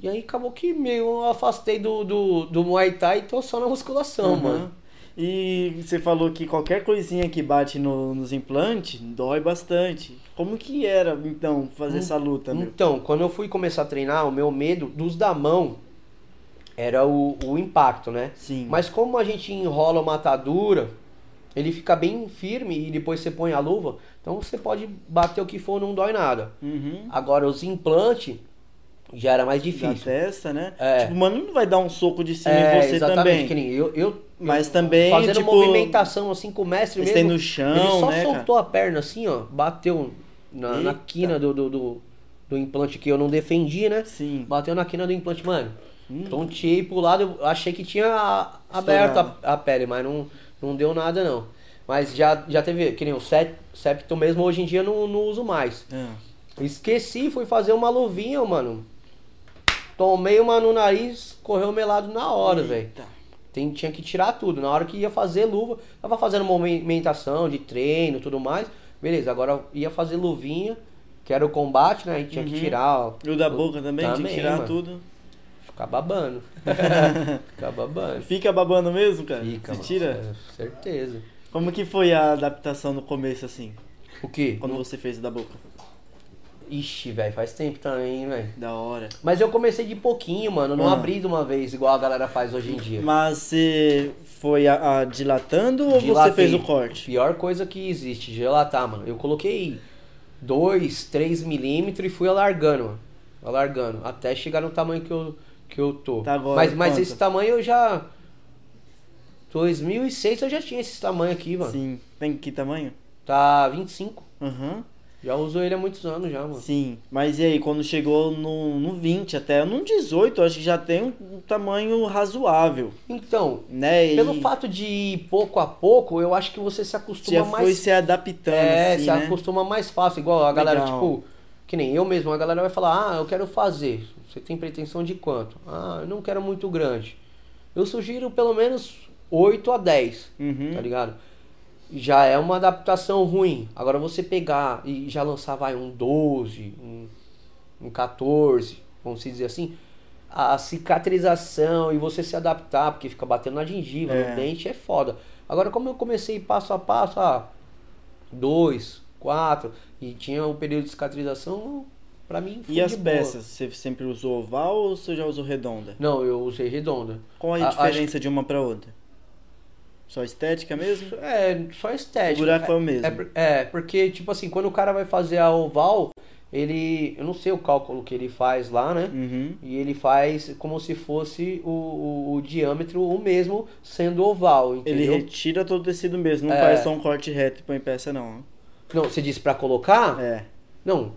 E aí acabou que meio eu afastei do, do, do Muay Thai e tô só na musculação, Aham. mano. E você falou que qualquer coisinha que bate no- nos implantes dói bastante. Como que era, então, fazer essa luta, meu? Então, quando eu fui começar a treinar, o meu medo dos da mão era o, o impacto, né? Sim. Mas como a gente enrola uma atadura, ele fica bem firme e depois você põe a luva, então você pode bater o que for, não dói nada. Uhum. Agora, os implantes já era mais Da difícil. testa, né? É. Tipo, mano, não vai dar um soco de cima É, em você exatamente, também. eu, eu Mas também, fazendo tipo, movimentação assim com o mestre mesmo. no chão, ele só né, soltou a perna assim, ó, bateu na, na quina do, do, do, do implante que eu não defendi, né? Sim. Bateu na quina do implante, mano. Hum. Tonteei pro lado, eu achei que tinha a- aberto a, a pele, mas não, não deu nada não. Mas já, já teve, que nem o sep- septo mesmo, hoje em dia não, não uso mais. Ah. Esqueci, fui fazer uma luvinha, mano. Tomei uma no nariz, correu melado na hora, velho. Tinha que tirar tudo. Na hora que ia fazer luva, tava fazendo movimentação de treino e tudo mais. Beleza, agora ia fazer luvinha, que era o combate, né? A gente tinha que tirar. E o da boca também, tinha que Também, tirar mano. tudo. Ficar babando. Ficar babando. Fica babando mesmo, cara? Fica, Você mano. tira? É, certeza. Como que foi a adaptação no começo, assim? O quê? Quando você fez o da boca? Ixi, velho, faz tempo também, velho. Da hora. Mas eu comecei de pouquinho, mano. Não Ah. abri de uma vez, igual a galera faz hoje em dia. Mas você foi a, a dilatando ou você Dilatei. fez o corte? Pior coisa que existe, dilatar, mano. Eu coloquei 2, 3 milímetros e fui alargando, mano. Alargando. Até chegar no tamanho que eu, que eu tô. Tá agora mas mas quanto? esse tamanho eu já. 2006 eu já tinha esse tamanho aqui, mano. Sim. Tem que tamanho? Tá 25. Aham. Já uso ele há muitos anos já, mano. Sim. Mas e aí, quando chegou no, no 20 até, no 18, eu acho que já tem um, tamanho razoável, Então, né? E pelo fato de ir pouco a pouco, eu acho que você se acostuma já mais foi se adaptando, É, assim, se né? acostuma mais fácil, igual a galera, Legal. tipo, que nem eu mesmo, a galera vai falar, ah, eu quero fazer. Você tem pretensão de quanto? Ah, eu não quero muito grande. Eu sugiro pelo menos 8 a 10, Uhum. tá ligado? Já é uma adaptação ruim. Agora você pegar e já lançar, vai, um 12, um, um 14, vamos dizer assim, a cicatrização e você se adaptar, porque fica batendo na gengiva, É. no dente, é foda. Agora, como eu comecei passo a passo, ah, dois, quatro, e tinha um período de cicatrização, pra mim foi E as boa. peças, você sempre usou oval ou você já usou redonda? Não, eu usei redonda. Qual a, A- acho diferença de uma pra outra? Só estética mesmo? É, só estética. O buraco é o mesmo. é é, porque, tipo assim, quando o cara vai fazer a oval, ele. Eu não sei o cálculo que ele faz lá, né? Uhum. E ele faz como se fosse o, o, o diâmetro o mesmo, sendo oval, Ele entendeu? retira todo o tecido mesmo, não É. faz só um corte reto e põe peça não. Não, você disse pra colocar? É. Não.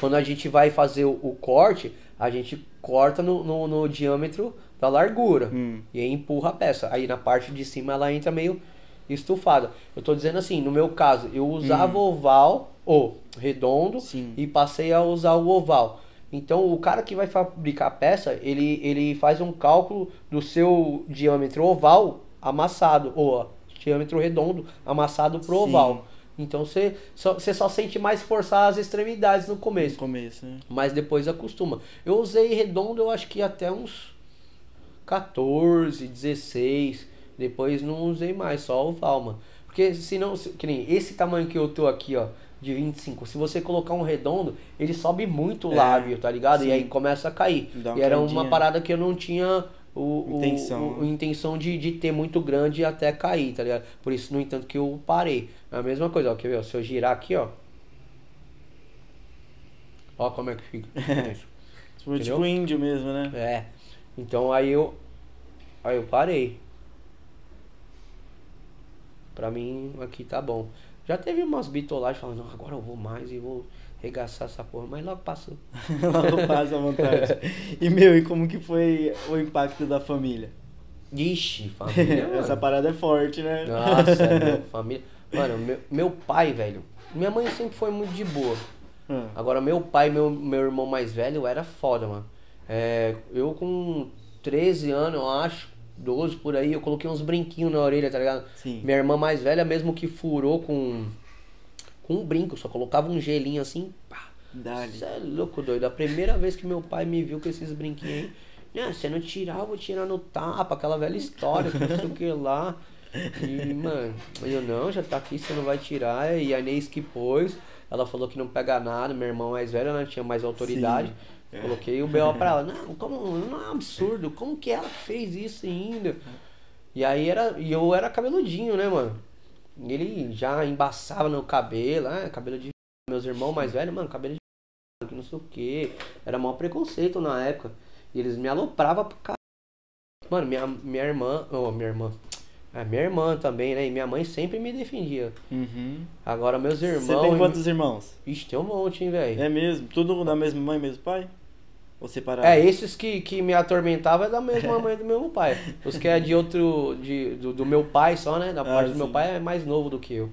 Quando a gente vai fazer o, o corte, a gente corta no, no, no diâmetro da largura. Hum. E aí empurra a peça. Aí na parte de cima ela entra meio estufada. Eu tô dizendo assim, no meu caso, eu usava oval ou redondo Hum. Sim. e passei a usar o oval. Então o cara que vai fabricar a peça, ele, ele faz um cálculo do seu diâmetro oval amassado, ou ó, diâmetro redondo amassado pro Sim. oval. Então você só, você só sente mais forçar as extremidades no No começo. começo, né? Mas depois acostuma. Eu usei redondo, eu acho que até uns 14, 16. Depois não usei mais, só oval, mano. Porque senão, se- que nem esse tamanho que eu tô aqui, ó, de 25, se você colocar um redondo, ele sobe muito o É, lábio, tá ligado? sim. E aí começa a cair. Uma e era uma parada que eu não tinha o, o- Intenção. o- intenção de, de ter muito grande até cair, tá ligado? Por isso, no entanto, que eu parei. É a mesma coisa, ó, quer ver? ó, Se eu girar aqui, ó. Ó como é que fica. Tipo, Entendeu? tipo índio mesmo, né? É. Então aí eu. Aí eu parei. Pra mim aqui tá bom. Já teve umas bitolagens falando, não, agora eu vou mais e vou regaçar essa porra, mas logo passou. Logo passa à vontade. E meu, e como que foi o impacto da família? Ixi, família. Essa parada é forte, né? Nossa, meu, família. Mano, meu, meu pai, velho. Minha mãe sempre foi muito de boa. Ah. Agora, meu pai meu, meu irmão mais velho era foda, mano. É, eu com 13 anos, eu acho, 12 por aí, eu coloquei uns brinquinhos na orelha, tá ligado? Sim. Minha irmã mais velha, mesmo que furou com, com um brinco, só colocava um gelinho assim, pá. Você é louco, doido. A primeira vez que meu pai me viu com esses brinquinhos aí, né, se não tirar, eu vou tirar no tapa, aquela velha história, que não sei o que lá. E, mano, eu não, já tá aqui, você não vai tirar. E a Inês que pôs, ela falou que não pega nada, meu irmão mais velho, né, tinha mais autoridade. Sim. Coloquei o B.O. pra ela, não, como, não é um absurdo, como que ela fez isso ainda? E aí era, e eu era cabeludinho, né, mano? Ele já embaçava no cabelo, ah, cabelo de meus irmãos mais velhos, mano, cabelo de que não sei o que. Era maior preconceito na época. E eles me alopravam pro cara. Mano, minha, minha irmã, oh, minha irmã. É, minha irmã também, né? E minha mãe sempre me defendia. Uhum. Agora meus irmãos. Você tem quantos irmãos? Ixi, tem um monte, hein, velho. É mesmo? Tudo da mesma mãe, mesmo pai? Ou separado? É, esses que, que me atormentavam é da mesma mãe do meu pai. Os que é de outro. De, do, do meu pai só, né? Da Ah, parte do meu pai é mais novo do que eu.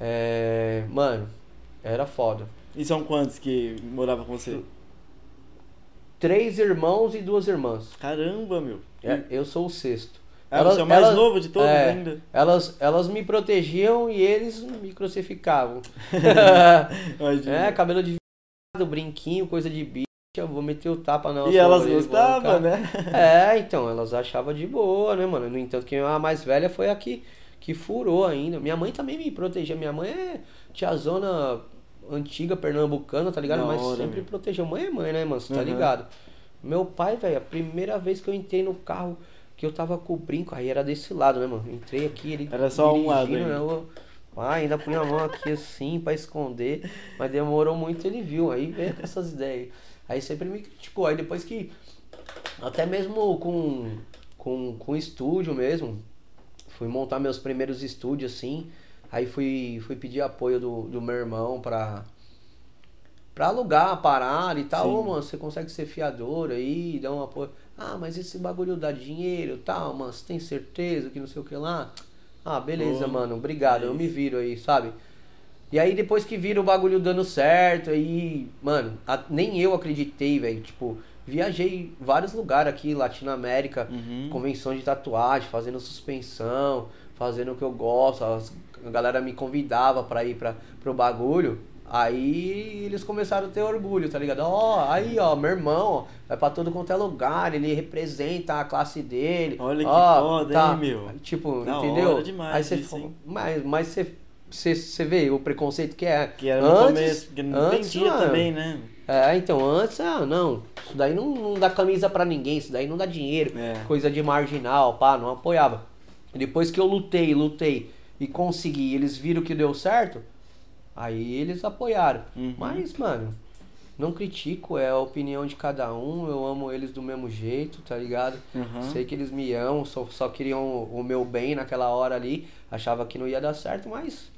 É. Mano, era foda. E são quantos que moravam com você? Três irmãos e duas irmãs. Caramba, meu. É, eu sou o sexto. Ah, você é o mais novo de todos é, ainda? Elas, elas me protegiam e eles me crucificavam. É, cabelo de viado, brinquinho, coisa de bicha, eu vou meter o tapa na e elas gostavam, né? É, então, elas achavam de boa, né, mano? No entanto, que a mais velha foi a que, que furou ainda. Minha mãe também me protegia. Minha mãe é tiazona antiga pernambucana, tá ligado? Mas sempre meu. protegeu. Mãe é mãe, né, mano? Você tá Uhum. ligado? Meu pai, velho, a primeira vez que eu entrei no carro, que eu tava com o brinco, aí era desse lado, né, mano? Entrei aqui, ele. Era só um lado né? Eu, ah, ainda punha a mão aqui assim pra esconder, mas demorou muito, ele viu. Aí veio com essas ideias. aí. Sempre me criticou. Aí depois que. Até mesmo com, com, com estúdio mesmo. Fui montar meus primeiros estúdios assim. Aí fui, fui pedir apoio do, do meu irmão pra, pra alugar a parada e tal. Ô, mano, você consegue ser fiador aí, dar um apoio. Ah, mas esse bagulho dá dinheiro e tal, mano, você tem certeza que não sei o que lá? Ah, beleza, Ô, mano, obrigado, eu é me isso. viro aí, sabe? E aí depois que vira o bagulho dando certo, aí, mano, a- nem eu acreditei, velho. Tipo, viajei vários lugares aqui, Latinoamérica, Uhum. convenções de tatuagem, fazendo suspensão, fazendo o que eu gosto. as- a galera me convidava pra ir pra, pro bagulho. Aí eles começaram a ter orgulho, tá ligado? Ó, aí, ó, meu irmão, ó, vai pra todo quanto é lugar, ele representa a classe dele. Olha que ó, foda, tá. hein, meu? Tipo, Da entendeu? demais aí você isso, mas, mas você, você, você vê o preconceito que é. Que era no antes, começo, porque não antes, entendia mano, também, né? É, então, antes, ah, não, isso daí não, não dá camisa pra ninguém, isso daí não dá dinheiro, É. coisa de marginal, pá, não apoiava. Depois que eu lutei, lutei e consegui, eles viram que deu certo, aí eles apoiaram. Uhum. Mas, mano, não critico, é a opinião de cada um, eu amo eles do mesmo jeito, tá ligado? Uhum. Sei que eles me amam, só, só queriam o meu bem naquela hora ali, achava que não ia dar certo, mas,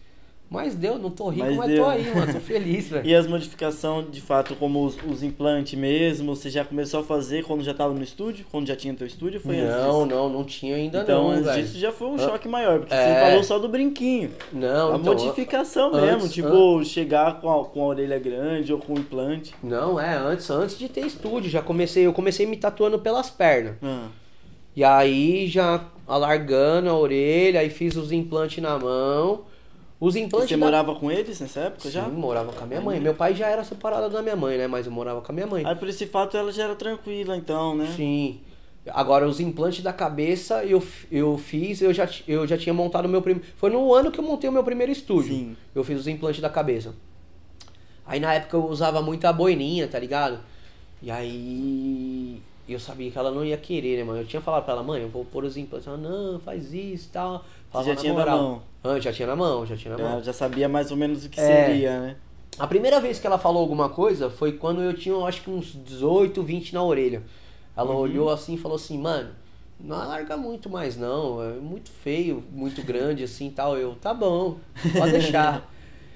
mas deu, não tô rico, Mas mas, deu. tô aí, mano, tô feliz, velho. E as modificações, de fato, como os, os implantes mesmo, você já começou a fazer quando já estava no estúdio? Quando já tinha teu estúdio? Foi antes Não, não, não tinha ainda Então, não, antes velho. disso já foi um Ah. choque maior, porque É. você falou só do brinquinho. Não, a então, modificação antes- mesmo, tipo, chegar com a, com a orelha grande ou com o implante. Não, é, antes, antes de ter estúdio, já comecei, eu comecei me tatuando pelas pernas. Ah, E aí já alargando a orelha, aí fiz os implantes na mão. Os e implantes você da- morava com eles nessa época já? Sim, morava com a minha mãe. Meu pai já era separado da minha mãe, né? Mas eu morava com a minha mãe. Aí por esse fato ela já era tranquila, então, né? Sim. Agora, os implantes da cabeça eu, eu fiz, eu já, eu já tinha montado o meu primeiro. Foi no ano que eu montei o meu primeiro estúdio. Sim. Eu fiz os implantes da cabeça. Aí na época eu usava muita boininha, tá ligado? E aí eu sabia que ela não ia querer, né, mano? Eu tinha falado pra ela, mãe, eu vou pôr os implantes. Ela, não, faz isso e tal. Já na tinha na moral. mão? Ah, já tinha na mão, já tinha na mão. Já, já sabia mais ou menos o que É. seria, né? A primeira vez que ela falou alguma coisa foi quando eu tinha, acho que uns 18, 20 na orelha. Ela olhou assim e falou assim, mano, não alarga muito mais não, é muito feio, muito grande assim e tal. Eu, tá bom, pode deixar.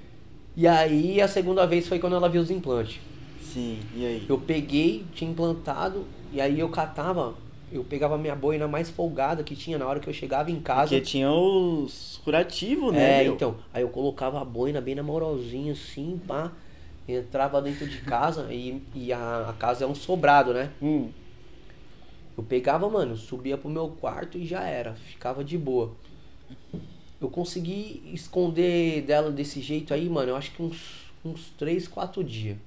e aí a segunda vez foi quando ela viu os implantes. Sim, e aí? Eu peguei, tinha implantado, e aí eu catava, eu pegava a minha boina mais folgada que tinha na hora que eu chegava em casa. Porque tinha os curativos, né? É, meu? então. Aí eu colocava a boina bem na moralzinha, assim, pá. entrava dentro de casa e, e a, a casa é um sobrado, né? Hum. Eu pegava, mano, subia pro meu quarto e já era, ficava de boa. Eu consegui esconder dela desse jeito aí, mano, eu acho que uns, uns 3, 4 dias.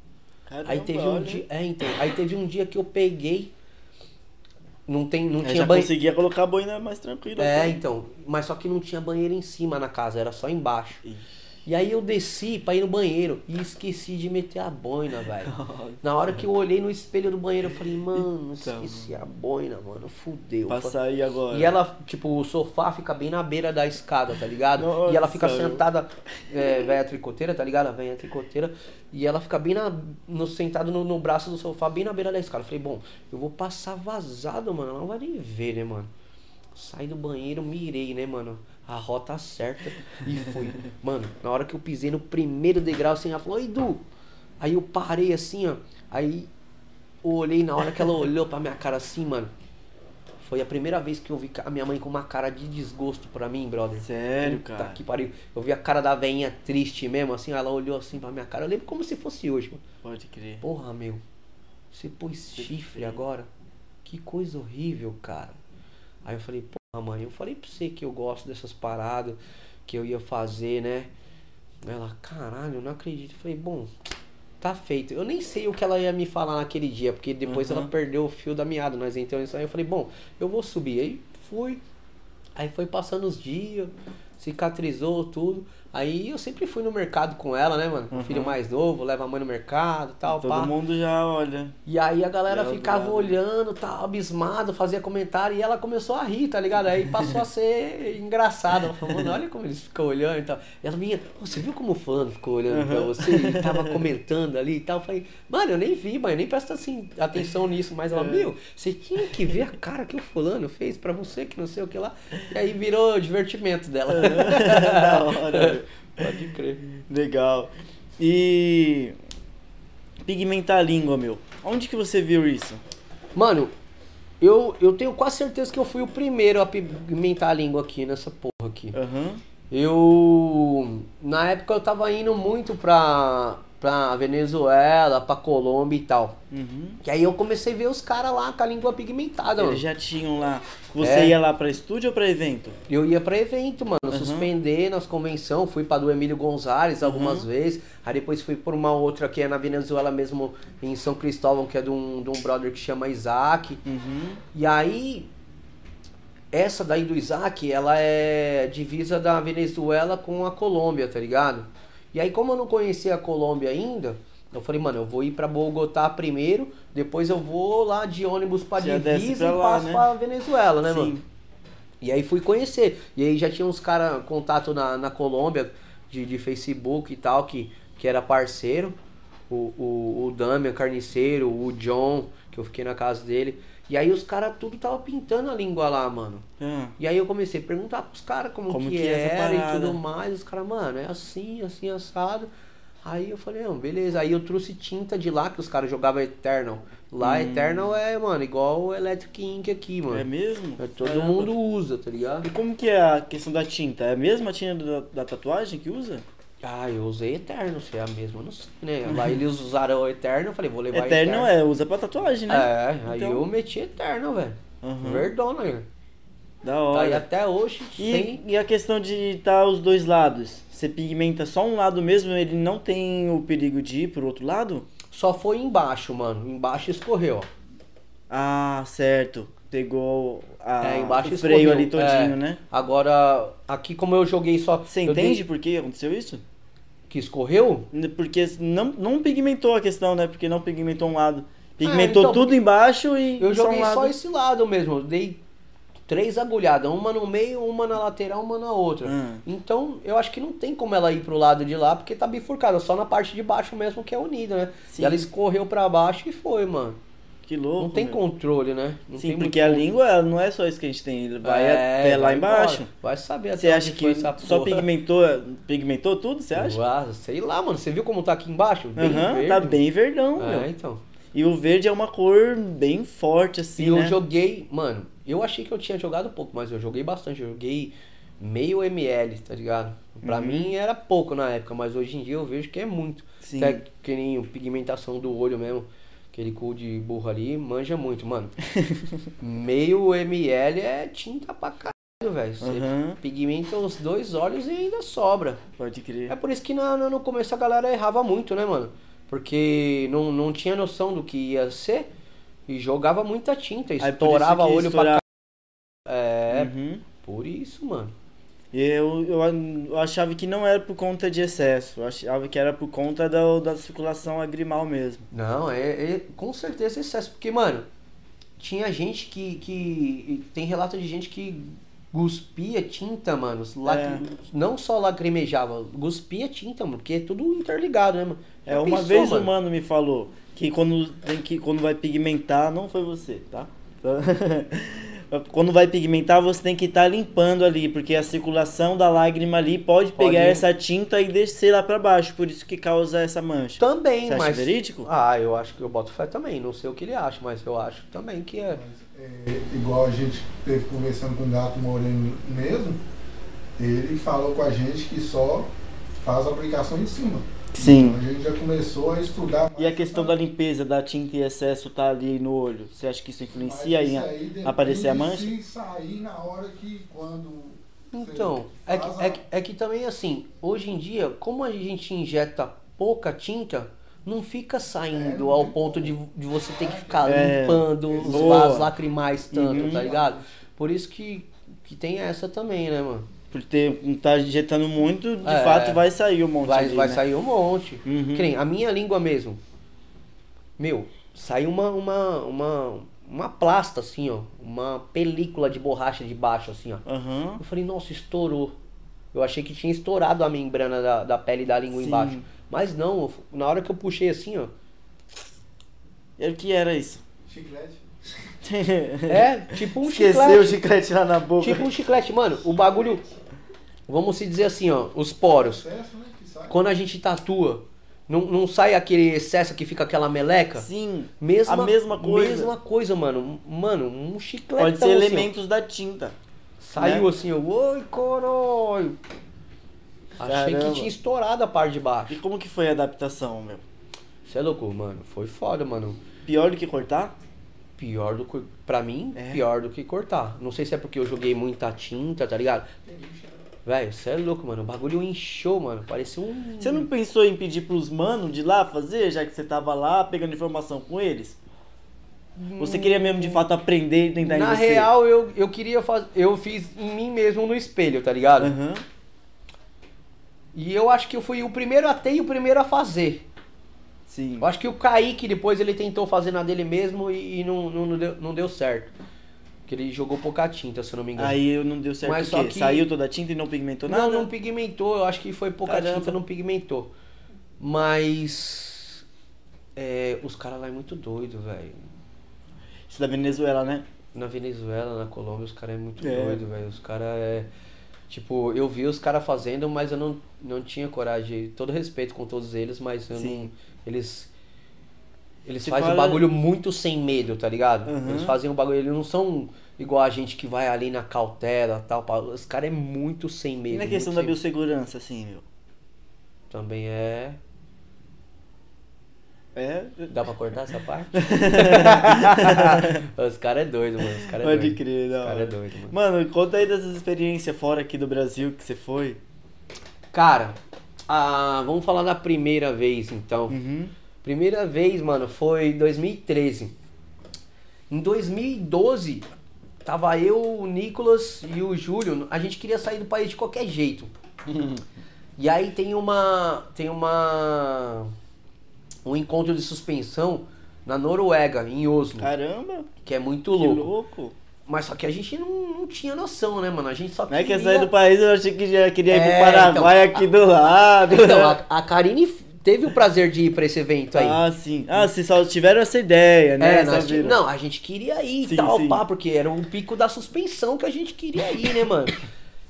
Caramba, Aí teve um olha. dia. É, então. Aí teve um dia que eu peguei. Não, tem, não Eu tinha já banheiro. conseguia colocar a boina mais tranquila. É, pô. então. Mas só que não tinha banheiro em cima na casa, era só embaixo. Ixi. E aí eu desci pra ir no banheiro e esqueci de meter a boina, velho. Na hora que eu olhei no espelho do banheiro, eu falei, mano, esqueci a boina, mano, fudeu. Pra sair agora. E ela, tipo, o sofá fica bem na beira da escada, tá ligado? Nossa, e ela fica sentada, é, velha tricoteira, tá ligado? A velha tricoteira. E ela fica bem na, no, sentado no, no braço do sofá, bem na beira da escada. Eu falei, bom, eu vou passar vazado, mano. Ela não vai nem ver, né, mano? Saí do banheiro, mirei, né, mano? A rota certa e fui. Mano, na hora que eu pisei no primeiro degrau, assim, ela falou, "Oi, Edu. Aí eu parei assim, ó. Aí eu olhei na hora que ela olhou pra minha cara assim, mano. Foi a primeira vez que eu vi a minha mãe com uma cara de desgosto pra mim, brother. Sério, Puta cara. que pariu. Eu vi a cara da veinha triste mesmo, assim, ela olhou assim pra minha cara. Eu lembro como se fosse hoje, mano. Pode crer. Porra, meu. Você pôs chifre agora? Que coisa horrível, cara. Aí eu falei, porra, mãe, eu falei pra você que eu gosto dessas paradas, que eu ia fazer, né? Ela, caralho, eu não acredito. Eu falei, bom, tá feito. Eu nem sei o que ela ia me falar naquele dia, porque depois Uhum. ela perdeu o fio da meada. Nós entramos nisso aí. Eu falei, bom, eu vou subir. Aí fui. Aí foi passando os dias, cicatrizou tudo. Aí eu sempre fui no mercado com ela, né, mano? O filho mais novo, leva a mãe no mercado tal, Todo pá. mundo já olha. E aí a galera do ficava olhando, tal, abismado, fazia comentário e ela começou a rir, tá ligado? Aí passou a ser engraçado. Ela falou, mano, olha como eles ficam olhando e tal. E ela vinha, "Pô, você viu como o fulano ficou olhando pra você e tava comentando ali e tal? Eu falei, mano, eu nem vi, mãe, nem presta assim, atenção nisso. Mas ela, meu, você tinha que ver a cara que o fulano fez pra você, que não sei o que lá. E aí virou divertimento dela. da hora. Pode crer. Legal. E. Pigmentar a língua, meu. Onde que você viu isso? Mano, eu, eu tenho quase certeza que eu fui o primeiro a pigmentar a língua aqui nessa porra aqui. Aham. Eu. Na época eu tava indo muito pra, pra Venezuela, pra Colômbia e tal. Uhum. E aí eu comecei a ver os caras lá com a língua pigmentada, mano. Eles já tinham lá. Você É. ia lá pra estúdio ou pra evento? Eu ia pra evento, mano, Uhum. suspender nas convenção, fui pra do Emílio Gonzalez algumas Uhum. vezes, aí depois fui por uma outra que é na Venezuela mesmo, em São Cristóvão, que é de um, de um brother que chama Isaac. Uhum. E aí, essa daí do Isaac, ela é divisa da Venezuela com a Colômbia, tá ligado? E aí, como eu não conhecia a Colômbia ainda, eu falei, mano, eu vou ir pra Bogotá primeiro, depois eu vou lá de ônibus pra Já divisa pra e lá, passo né? pra Venezuela, né, Sim. mano? E aí fui conhecer. E aí já tinha uns caras, contato na, na Colômbia, de, de Facebook e tal, que, que era parceiro. O, o, o Damian Carniceiro, o John, que eu fiquei na casa dele. E aí os caras tudo tava pintando a língua lá, mano. Ah, E aí eu comecei a perguntar pros caras como, Como que, que é era e tudo mais. Os caras, mano, é assim, assim, assado. Aí eu falei, não, beleza. Aí eu trouxe tinta de lá, que os caras jogavam Eternal. Lá, Eternal é, mano, igual o Electric Ink aqui, mano. Hum. é mesmo? É, todo Caramba. mundo usa, tá ligado? E como que é a questão da tinta? É a mesma tinta da, da tatuagem que usa? Ah, eu usei Eterno, se é a mesma, não sei, né? Lá eles usaram o Eterno, eu falei, vou levar Eterno é, usa pra tatuagem, né? É, aí Então- eu meti Eterno, velho. Uhum. Verdona, aí. Da Tá hora. aí até hoje, E, sem... e a questão de estar os dois lados? Você pigmenta só um lado mesmo, ele não tem o perigo de ir pro outro lado? Só foi embaixo, mano. Embaixo escorreu, ó. Ah, certo. Pegou a, É, embaixo o freio escorreu. ali todinho, É. né? Agora, aqui como eu joguei só... Você entende dei- por que aconteceu isso? Que escorreu? Porque não, não pigmentou a questão, né? Porque não pigmentou um lado. Pigmentou então, tudo embaixo e Eu só joguei um lado. só esse lado mesmo. Dei três agulhadas. Uma no meio, uma na lateral, uma na outra. Ah. Então, eu acho que não tem como ela ir pro lado de lá, porque tá bifurcada. Só na parte de baixo mesmo que é unida, né? Sim. E ela escorreu pra baixo e foi, mano. Que louco. não tem meu. controle, né? Não Sim, porque a controle. língua não é só isso que a gente tem, ele vai É, até lá embaixo. embora. Vai saber Você até acha onde foi que essa só pigmentou, pigmentou tudo, você acha? Ah, sei lá, mano. Você viu como tá aqui embaixo? Bem Aham, verde. tá bem verdão, É, meu. então. E o verde é uma cor bem forte, assim, E eu né? joguei, mano, eu achei que eu tinha jogado pouco, mas eu joguei bastante. Eu joguei meio ml, tá ligado? Pra Uhum. mim era pouco na época, mas hoje em dia eu vejo que é muito. Sim. Até que nem pigmentação do olho mesmo. Aquele cu de burro ali manja muito, mano. meio ml é tinta pra caralho, velho. Você Aham. pigmenta os dois olhos e ainda sobra. Pode crer. É por isso que no, no começo a galera errava muito, né, mano? Porque não, não tinha noção do que ia ser e jogava muita tinta, Aí isso estourava que olho estourar- pra É, Uhum. por isso, mano. Eu, eu, eu achava que não era por conta de excesso, eu achava que era por conta da, da circulação agrimal mesmo. Não, é, é com certeza excesso. Porque, mano, tinha gente que, que. Tem relato de gente que cuspia tinta, mano. É. Não só lacrimejava, cuspia tinta, mano. Porque é tudo interligado, né, mano? É, uma pensou, vez mano? um mano me falou que quando, tem que quando vai pigmentar, não foi você, tá? quando vai pigmentar, você tem que estar limpando ali, porque a circulação da lágrima ali pode, Pode pegar ir. essa tinta e descer lá pra baixo, por isso que causa essa mancha. Também, Você acha mas. verídico? Ah, eu acho que eu boto fé também. Não sei o que ele acha, mas eu acho também que é. Mas, é, igual a gente teve conversando com o Gato Moreno mesmo, ele falou com a gente que só faz a aplicação em cima. Sim. Então a gente já começou a estudar E a questão da limpeza da tinta e excesso tá ali no olho, você acha que isso influencia em isso aí depende aparecer a mancha? Se sair na hora que quando. Então, é que, é, que, é que também assim, hoje em dia, como a gente injeta pouca tinta, não fica saindo É, ao tem ponto de, de você ter que ficar É, limpando os boa. vasos lacrimais tanto, Uhum. tá ligado? Por isso que, que tem essa também, né, mano? Por ter, não tá injetando muito, de É. fato vai sair um monte Vai, ali, vai né? sair um monte. Uhum. Que nem a minha língua mesmo. Meu, saiu uma, uma, uma, uma plasta assim, ó. Uma película de borracha de baixo, assim, ó. Aham. Eu falei, nossa, estourou. Eu achei que tinha estourado a membrana da, da pele da língua Sim. embaixo. Mas não, na hora que eu puxei assim, ó. E o que era isso? Chiclete. É, tipo um Esqueceu o chiclete. chiclete lá na boca. Tipo um chiclete, mano. O bagulho. Vamos se dizer assim, ó. Os poros. Né? Quando a gente tatua, não, não sai aquele excesso que fica aquela meleca? Sim, Mesma, a mesma coisa. Mesma coisa, mano. Mano, um chiclete. Pode ser elementos da tinta. Saiu né? assim, ó. Oi, caralho. Achei Caramba. que tinha estourado a parte de baixo. E como que foi a adaptação, meu? Você é louco, mano. Foi foda, mano. Pior do que cortar? Pior do que. Pra mim, É. pior do que cortar. Não sei se é porque eu joguei muita tinta, tá ligado? Velho, você é louco, mano. O bagulho inchou, mano. Parecia um. Você não pensou em pedir pros manos de lá fazer, já que você tava lá pegando informação com eles? Você queria mesmo de fato aprender e tentar Na real, eu, eu queria fazer. Eu fiz em mim mesmo no espelho, tá ligado? Aham. E eu acho que eu fui o primeiro a ter e o primeiro a fazer. Sim. Eu acho que o Kaique depois ele tentou fazer na dele mesmo e, e não, não, não deu, não deu certo. Porque ele jogou pouca tinta, se eu não me engano. Aí não deu certo Mas só que- Saiu toda a tinta e não pigmentou nada? Não, não pigmentou. Eu acho que foi pouca Caramba. tinta, não pigmentou. Mas. é, os caras lá é muito doido, velho. Isso da Venezuela, né? Na Venezuela, na Colômbia, os caras é muito É. doido, velho. Os caras é. Tipo, eu vi os caras fazendo, mas eu não, não tinha coragem. Todo respeito com todos eles, mas eu Sim. não. Eles. Eles fazem o fala- bagulho muito sem medo, tá ligado? Uhum. Eles fazem o bagulho. Eles não são igual a gente que vai ali na cautela tal. Os caras é muito sem medo. E na questão da biossegurança, assim, meu? Também é. É? Dá pra cortar essa parte? Os caras é doido, mano. Os caras é Pode doido. crer, Os da caras é doido, mano. Mano, conta aí dessas experiências fora aqui do Brasil que você foi. Cara, ah, vamos falar da primeira vez então. Uhum. Primeira vez, mano, foi em 2013. Em 2012, tava eu, o Nicolas e o Júlio. A gente queria sair do país de qualquer jeito. E aí tem uma. Tem uma. Um encontro de suspensão na Noruega, em Oslo. Caramba, Que é muito que louco. Mas só que a gente não, não tinha noção, né, mano? A gente só Não é que queria... ia sair do país, eu achei que já queria ir É, pro Paraguai aqui do lado. Então, a, a Karine teve o prazer de ir pra esse evento aí. Ah, sim. Ah, vocês só tiveram essa ideia, né? É, nós não, a gente queria ir e tal, sim. pá, porque era o pico da suspensão que a gente queria ir, né, mano?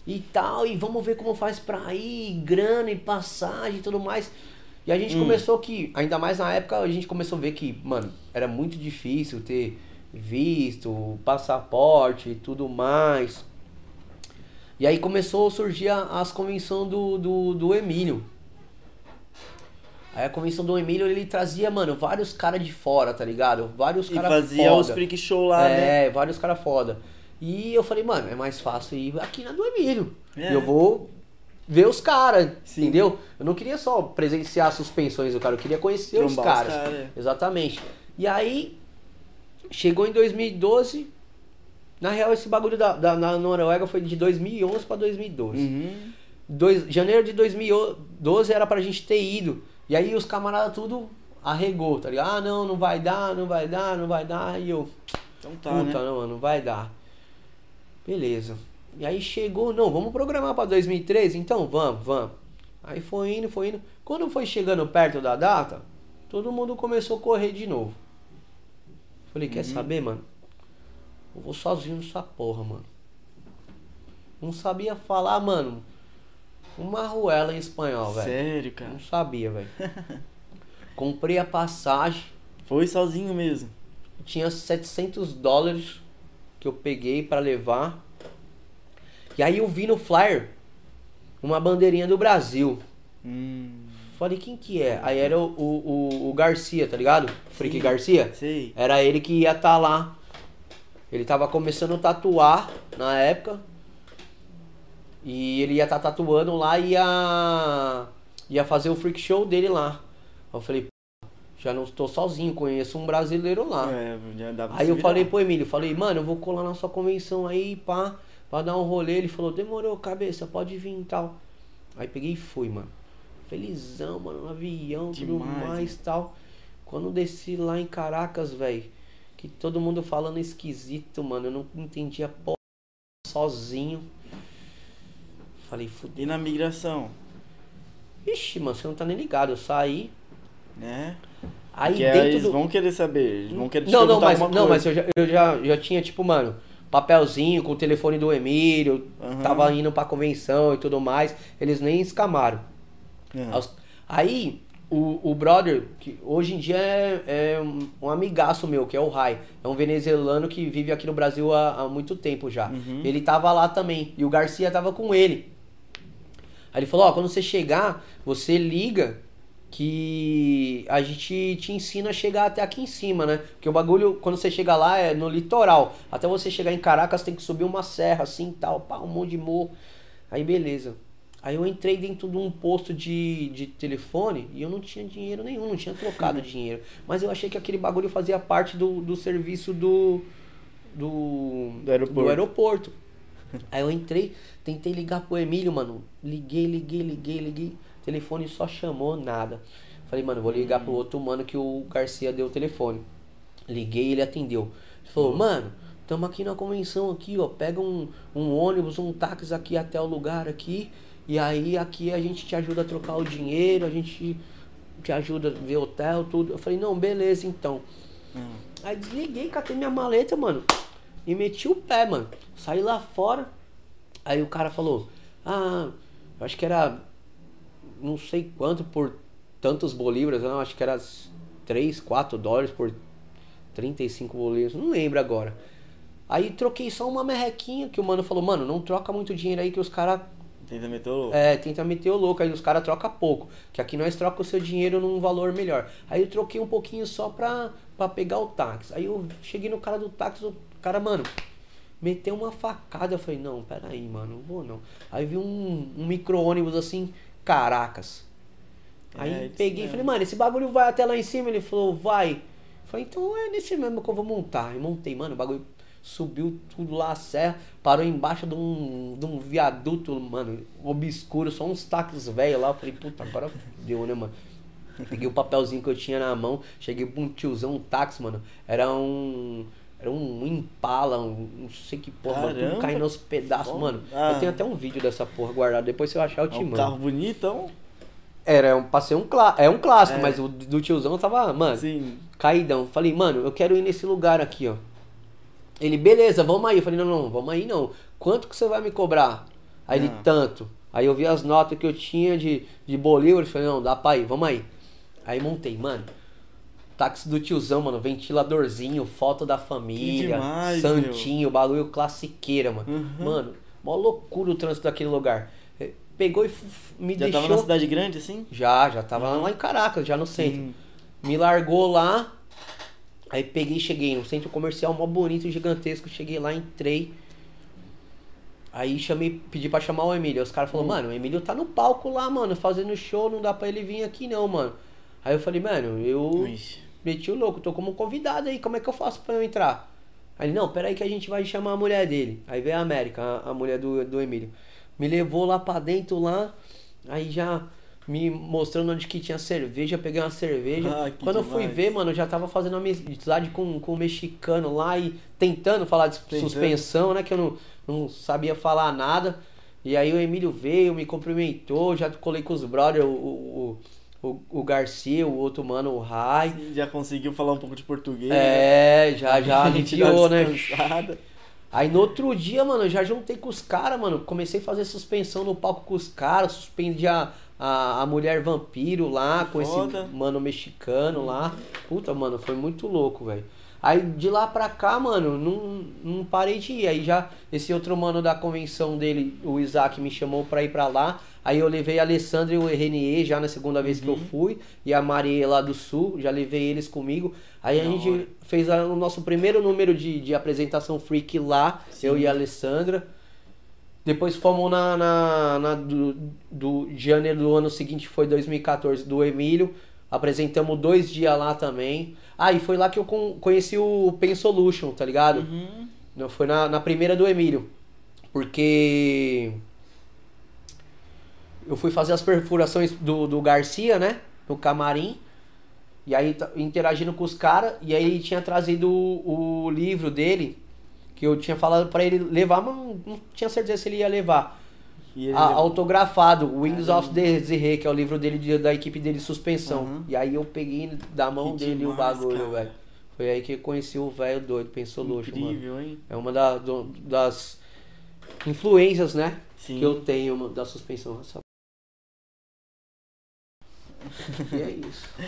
E tal, e vamos ver como faz pra ir, grana e passagem e tudo mais. E a gente Hum. começou que, ainda mais na época, a gente começou a ver que, mano, era muito difícil ter visto, passaporte e tudo mais. E aí começou a surgir as convenções do, do, do Emílio. Aí a convenção do Emílio, ele trazia, mano, vários caras de fora, tá ligado? Vários E caras fazia foda. os freak show lá, né? É, vários caras foda. E eu falei, mano, é mais fácil ir aqui na do Emílio. É. E eu vou ver os caras, entendeu? Eu não queria só presenciar as suspensões do cara, eu queria conhecer os Trombar os caras. cara, é. Exatamente. E aí, chegou em 2012. Na real, esse bagulho da, da, na Noruega foi de 2011 pra 2012. Uhum. Dois, janeiro de 2012 era pra gente ter ido. E aí os camaradas tudo arregou, tá ligado? Ah, não, não vai dar, não vai dar, não vai dar. E eu, Então tá, puta, né? não, não vai dar. Beleza. E aí chegou, não, vamos programar pra 2013? Então vamos, vamos. Aí foi indo, foi indo. Quando foi chegando perto da data, todo mundo começou a correr de novo. Falei, Uhum. quer saber, mano? Eu vou sozinho nessa porra, mano. Não sabia falar, mano. Uma ruela em espanhol, velho. Sério, cara. Não sabia, velho. Comprei a passagem. Foi sozinho mesmo. Tinha 700 dólares que eu peguei pra levar. E aí eu vi no flyer uma bandeirinha do Brasil. Hum, Falei, quem que é? Aí era o, o, o- Garcia, tá ligado? Freak Sim. Garcia. sei. Era ele que ia estar lá. Ele tava começando a tatuar na época. E ele ia estar tatuando lá e ia, ia fazer o freak show dele lá. Eu falei, "Pô, já não estou sozinho, conheço um brasileiro lá. É, já dá pra Aí eu virar. falei pro Emílio, falei, mano, eu vou colar na sua convenção aí, pá, pra dar um rolê. Ele falou, demorou, cabeça, pode vir e tal. Aí peguei e fui, mano. Felizão, mano, no avião, tudo Demais, mais e tal. Quando desci lá em Caracas, velho, que todo mundo falando esquisito, mano, eu não entendia porra sozinho. Falei, fudeu. E na migração, Ixi, mano, você não tá nem ligado. Eu saí. né? Aí aí dentro eles do. vão querer saber. Eles vão querer te Não, não, mas, não, mas eu, já, eu já, já tinha, tipo, mano, papelzinho com o telefone do Emílio, Aham. tava indo pra convenção e tudo mais. Eles nem escamaram. É. Aí, o, o brother, que hoje em dia é, é um, um amigaço meu, que é o Rai. É um venezuelano que vive aqui no Brasil há, há muito tempo já. Uhum. Ele tava lá também. E o Garcia tava com ele. Aí ele falou, ó, quando você chegar, você liga que a gente te ensina a chegar até aqui em cima, né? Porque o bagulho, quando você chega lá, é no litoral. Até você chegar em Caracas, tem que subir uma serra assim tal, pá, um monte de morro. Aí beleza. Aí eu entrei dentro de um posto de, de telefone e eu não tinha dinheiro nenhum, não tinha trocado dinheiro. Mas eu achei que aquele bagulho fazia parte do, do serviço do, do, Do aeroporto. do aeroporto. Aí eu entrei, tentei ligar pro Emílio, mano. Liguei, liguei, liguei, liguei. O telefone só chamou nada. Falei, mano, vou ligar pro outro mano que o Garcia deu o telefone. Liguei ele atendeu. Ele falou, mano, tamo aqui na convenção aqui, ó. Pega um, um ônibus, um táxi aqui até o lugar aqui. E aí aqui a gente te ajuda a trocar o dinheiro, a gente te ajuda a ver hotel, tudo. Eu falei, não, beleza então. Hum. Aí desliguei, catei minha maleta, mano. E meti o pé, mano. Saí lá fora. Aí o cara falou: Ah, eu acho que era. Não sei quanto por tantos bolívares. Não, acho que era 3, 4 dólares por 35 bolívares. Não lembro agora. Aí troquei só uma merrequinha que o mano falou: Mano, não troca muito dinheiro aí que os caras Tenta meter o louco. é, tenta meter o louco, aí os caras trocam pouco. Que aqui nós troca o seu dinheiro num valor melhor. Aí eu troquei um pouquinho só pra, pra pegar o táxi. Aí eu cheguei no cara do táxi, o cara, mano, meteu uma facada. Eu falei, não, peraí, mano, não vou não. Aí vi um, um micro-ônibus assim, Caracas. Aí É, peguei e falei, mano, esse bagulho vai até lá em cima? Ele falou, vai. Eu falei, então é nesse mesmo que eu vou montar. E montei, mano, o bagulho subiu tudo lá a serra, parou embaixo de um, de um viaduto, mano, obscuro, só uns táxis velhos lá. Eu falei, puta, agora deu, né, mano? Peguei o papelzinho que eu tinha na mão, cheguei pra um tiozão, um táxi, mano. Era um. Era um impala, um não sei que porra, mano, tudo Caramba, caindo aos pedaços, mano. Ah. Eu tenho até um vídeo dessa porra guardado, depois se eu achar eu É te um mando. carro bonito, então. Era um, passei um clá, é um clássico, É. mas o do tiozão tava, mano, Assim. caidão. Falei, mano, eu quero ir nesse lugar aqui, ó. Ele, beleza, vamos aí. Eu falei, não, não, vamos aí não. Quanto que você vai me cobrar? Aí ele, Ah. tanto. Aí eu vi as notas que eu tinha de, de bolívares, falei, não, dá pra ir, vamos aí. Aí montei, mano. Táxi do tiozão, mano, ventiladorzinho, foto da família, demais, santinho, bagulho classiqueira, mano. Uhum. Mano, Mó loucura o trânsito daquele lugar. Eh, Pegou e me Já deixou. tava na cidade grande, assim? Já, já tava lá em Caracas, já no centro. Sim. Me largou lá. Aí peguei e cheguei no centro comercial mó bonito, gigantesco. Cheguei lá, entrei. Aí chamei, pedi pra chamar o Emílio. Os caras falaram, mano, o Emílio tá no palco lá, mano, fazendo show, não dá pra ele vir aqui não, mano. Aí eu falei, mano, eu Ixi. meti o louco, tô como convidado aí, como é que eu faço pra eu entrar? Aí, ele, não, peraí que a gente vai chamar a mulher dele. Aí veio a América, a, a mulher do, do Emílio. Me levou lá pra dentro lá, aí já me mostrando onde que tinha cerveja, peguei uma cerveja. Ah, Quando eu fui demais. ver, mano, eu já tava fazendo amizade com, com o mexicano lá e tentando falar de Tentando. suspensão, né? Que eu não, não sabia falar nada. E aí o Emílio veio, me cumprimentou, já colei com os brothers, o, o, o, o Garcia, o outro mano, o Rai. Já conseguiu falar um pouco de português. né? É, já, já A gente aliviou, né? Aí no outro dia, mano, eu já juntei com os caras, mano. Comecei a fazer suspensão no palco com os caras, suspendi a, a, a mulher vampiro lá, com Foda. esse mano mexicano lá. Puta, mano, foi muito louco, velho. Aí de lá pra cá, mano, não, não parei de ir. Aí já esse outro mano da convenção dele, o Isaac, me chamou pra ir pra lá. Aí eu levei a Alessandra e o Renier já na segunda vez que eu fui. E a Maria lá do Sul, já levei eles comigo. Aí a gente hora. fez a- o nosso primeiro número de, de apresentação freak lá, eu e a Alessandra. Depois fomos na, na, na do, do de janeiro do ano seguinte, foi 2014, do Emílio. Apresentamos dois dias lá também. Ah, e foi lá que eu con- conheci o Pen Solution, tá ligado? Uhum. Não, foi na, na primeira do Emílio. Porque eu fui fazer as perfurações do, do Garcia, né? No camarim. E aí tá- interagindo com os caras. E aí ele tinha trazido o, o livro dele. Que eu tinha falado pra ele levar, mas não, não tinha certeza se ele ia levar. Ele A- levou- autografado, Wings of Desiree, que é o livro dele de- da equipe dele de suspensão. Uhum. E aí eu peguei da mão Que dele o demais, bagulho, cara. velho. Foi aí que eu conheci o velho doido, pensou luxo, mano. Incrível, hein? É uma da- do- das influências, né? Sim. Que eu tenho da suspensão. E é isso.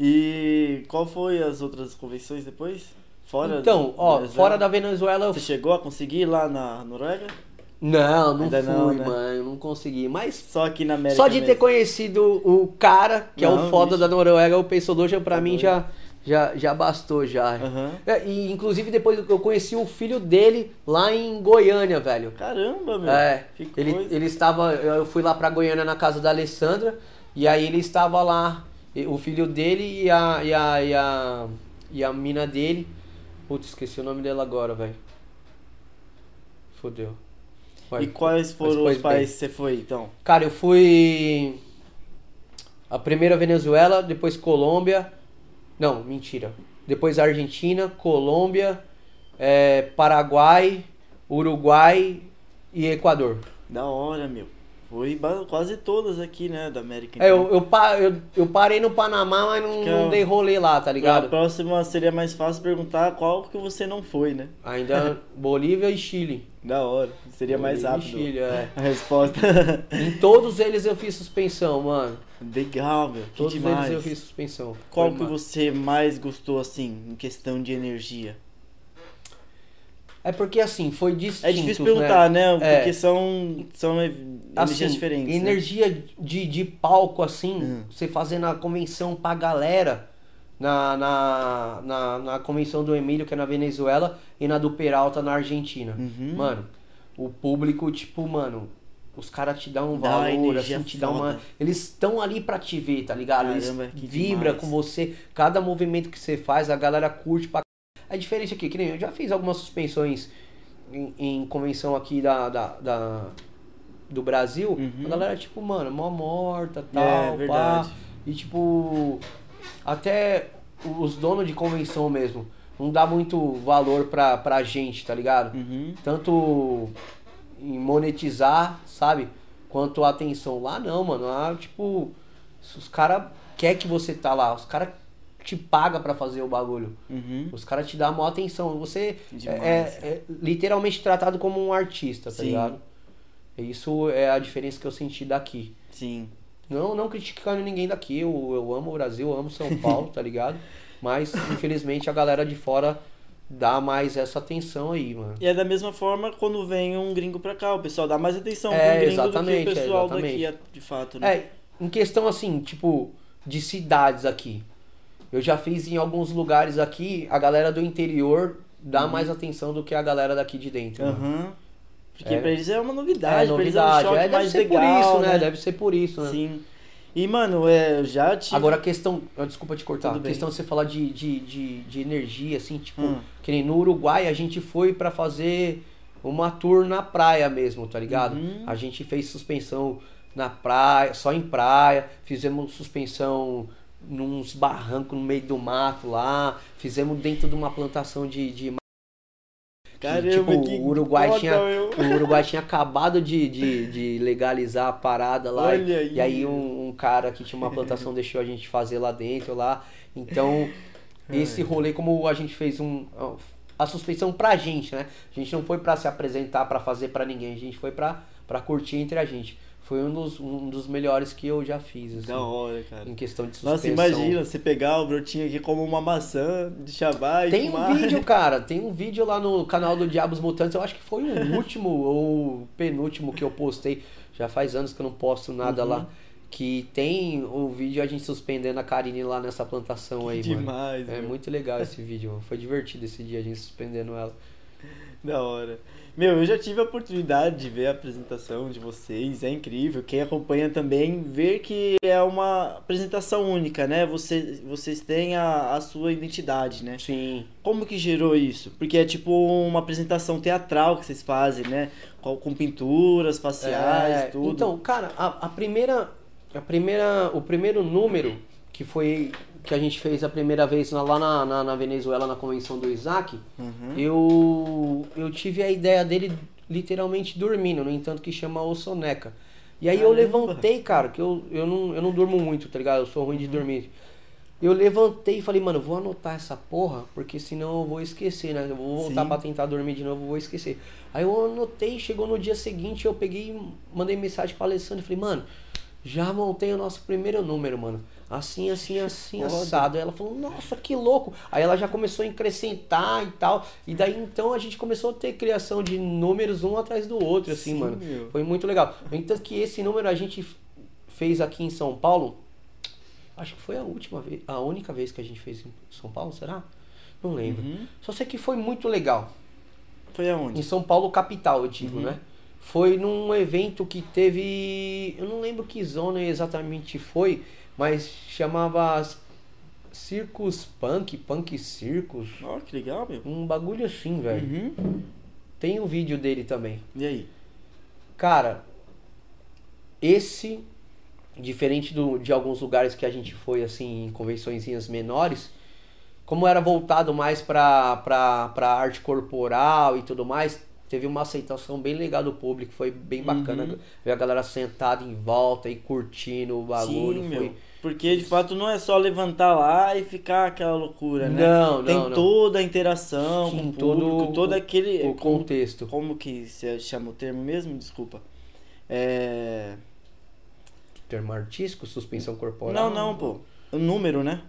E qual foi as outras convenções depois? Fora então, ó, Venezuela? fora da Venezuela eu Você chegou a conseguir ir lá na Noruega? Não, não Ainda fui, não, né? mano. Não consegui. Mas Só aqui na América só de ter mesmo. conhecido o cara, que é Não, o foda bicho. da Noruega, o Pensolution, pra Tá mim já, já, já bastou já. Aham. É, e inclusive depois eu conheci o filho dele lá em Goiânia, velho. Caramba, meu. É, ele, coisa. ele estava. Eu fui lá pra Goiânia na casa da Alessandra, e aí ele estava lá, o filho dele e a, e a, e a, e a mina dele. Putz, esqueci o nome dela agora, velho. Fodeu. Vai. E quais foram os países que você foi, então? Cara, eu fui. A primeira Venezuela, depois Colômbia. Não, mentira. Depois Argentina, Colômbia, é, Paraguai, Uruguai e Equador. Da hora, meu. Foi quase todas aqui, né, da América. É, então. eu, eu, pa- eu, eu parei no Panamá, mas não, não é- dei rolê lá, tá A ligado? próxima seria mais fácil perguntar qual que você não foi, né? Ainda Bolívia e Chile. Da hora. Seria mais Bolívia e rápido Chile, é. a resposta. Em todos eles eu fiz suspensão, mano. Legal, meu. Que Todos demais. eles eu fiz suspensão. Qual Foi que você mais gostou, assim, em questão de energia? É porque assim, foi distinto. É difícil perguntar, né? É. Porque são, são ev- energias assim, diferentes. né? Energia de, de palco, assim, Hum. você fazendo a convenção pra galera na, na, na, na convenção do Emílio, que é na Venezuela, e na do Peralta na Argentina. Uhum. Mano, o público, tipo, mano, os caras te dão um Dá valor, assim, te dão uma. Eles estão ali pra te ver, tá ligado? Eles Caramba, que vibra demais. com você, cada movimento que você faz, a galera curte pra. A diferença aqui, que nem eu já fiz algumas suspensões em, em convenção aqui da, da, da- do Brasil, Uhum. a galera, tipo, mano, mó morta, É, tal, pá. verdade. E tipo, até os donos de convenção mesmo, não dá muito valor pra, pra gente, tá ligado? Uhum. Tanto em monetizar, sabe? Quanto a atenção. Lá não, mano. Lá, tipo, se os caras quer que você tá lá, os caras te paga pra fazer o bagulho. Uhum. Os caras te dão a maior atenção. Você Demais. é, é literalmente tratado como um artista, tá Sim. ligado? Isso é a diferença que eu senti daqui. Sim. Não, não criticando ninguém daqui. Eu, eu amo o Brasil, eu amo São Paulo, tá ligado? Mas, infelizmente, a galera de fora dar mais essa atenção aí, mano. E é da mesma forma quando vem um gringo pra cá, o pessoal dá mais atenção É, pro gringo exatamente, do que o é, pessoal exatamente. daqui, de fato, né? É, em questão assim, tipo, de cidades aqui. Eu já fiz em alguns lugares aqui, a galera do interior dá mais atenção do que a galera daqui de dentro. mano. Aham. Porque É. pra eles é uma É, novidade, pra eles é um novidade. É, deve mais ser legal, por isso, né? né? Deve ser por isso, né? Sim. E, mano, é, eu já tive... Agora a questão. ah, Desculpa te cortar. Tudo A bem. questão de você falar de, de, de, de energia, assim, tipo, Hum. que nem no Uruguai a gente foi pra fazer uma tour na praia mesmo, tá ligado? Uhum. A gente fez suspensão na praia, só em praia, fizemos suspensão nos barrancos no meio do mato lá, fizemos dentro de uma plantação de. de que, Caramba, tipo, que o Uruguai tinha. O Uruguai tinha acabado de, de, de legalizar a parada lá. Olha e, aí. e aí um, um cara que tinha uma plantação deixou a gente fazer lá dentro lá. Então, esse rolê, como a gente fez um. A suspensão pra gente, né? A gente não foi pra se apresentar, pra fazer pra ninguém. A gente foi pra, pra curtir entre a gente. Foi um dos, um dos melhores que eu já fiz, assim, Da hora, cara. em questão de suspensão. Nossa, imagina você pegar o brotinho aqui como uma maçã de chabá e Tem um fumar. vídeo, cara, tem um vídeo lá no canal do Diabos Mutantes, eu acho que foi o último ou penúltimo que eu postei, já faz anos que eu não posto nada Uhum. lá, que tem o vídeo a gente suspendendo a Karine lá nessa plantação aí, mano. Demais, É mano. muito legal esse vídeo, mano. foi divertido esse dia a gente suspendendo ela. Da hora. Meu, eu já tive a oportunidade de ver a apresentação de vocês, é incrível. Quem acompanha também ver que é uma apresentação única, né? Você, vocês têm a, a sua identidade, né? Sim. Como que gerou isso? Porque é tipo uma apresentação teatral que vocês fazem, né? Com, com pinturas faciais, É, tudo. Então, cara, a, a primeira, a primeira, o primeiro número que foi que a gente fez a primeira vez lá na, na, na Venezuela na convenção do Isaac, Uhum. eu eu tive a ideia dele literalmente dormindo, no entanto que chama o soneca. E aí eu Caramba. levantei, cara, que eu, eu, não, eu não durmo muito, tá ligado? Eu sou ruim de dormir. Eu levantei e falei, mano, eu vou anotar essa porra, porque senão eu vou esquecer, né? Eu vou voltar Sim. pra tentar dormir de novo, eu vou esquecer. Aí eu anotei, chegou no dia seguinte, eu peguei mandei mensagem pra Alessandra e falei, mano, já montei o nosso primeiro número, mano. Assim, assim, assim, Foda. assado. Aí ela falou, nossa, que louco. Aí ela já começou a acrescentar e tal. E daí então a gente começou a ter criação de números um atrás do outro, assim, Sim, mano. meu. Foi muito legal. Entanto que esse número a gente fez aqui em São Paulo. Acho que foi a última vez, a única vez que a gente fez em São Paulo, será? Não lembro. Uhum. Só sei que foi muito legal. Foi Em aonde? São Paulo, capital, eu digo, Uhum. né? Foi num evento que teve. Eu não lembro que zona exatamente foi, mas chamava Circus Punk, Punk Circus. Ó, que legal, meu. Um bagulho assim, velho. Uhum. Tem um vídeo dele também. E aí? Cara, esse, diferente do, de alguns lugares que a gente foi, assim, em convençõezinhas menores, como era voltado mais pra, pra, pra arte corporal e tudo mais, teve uma aceitação bem legal do público, foi bem bacana. Uhum. Ver a galera sentada em volta e curtindo o bagulho. Sim, foi... meu. Porque de fato não é só levantar lá e ficar aquela loucura, né? Não, Tem não, não. toda a interação Sim, com o todo público, todo o- aquele. o como, contexto. como que se chama o termo mesmo? Desculpa. É. Termo artístico, suspensão corporal. Não, não, pô. O número, né?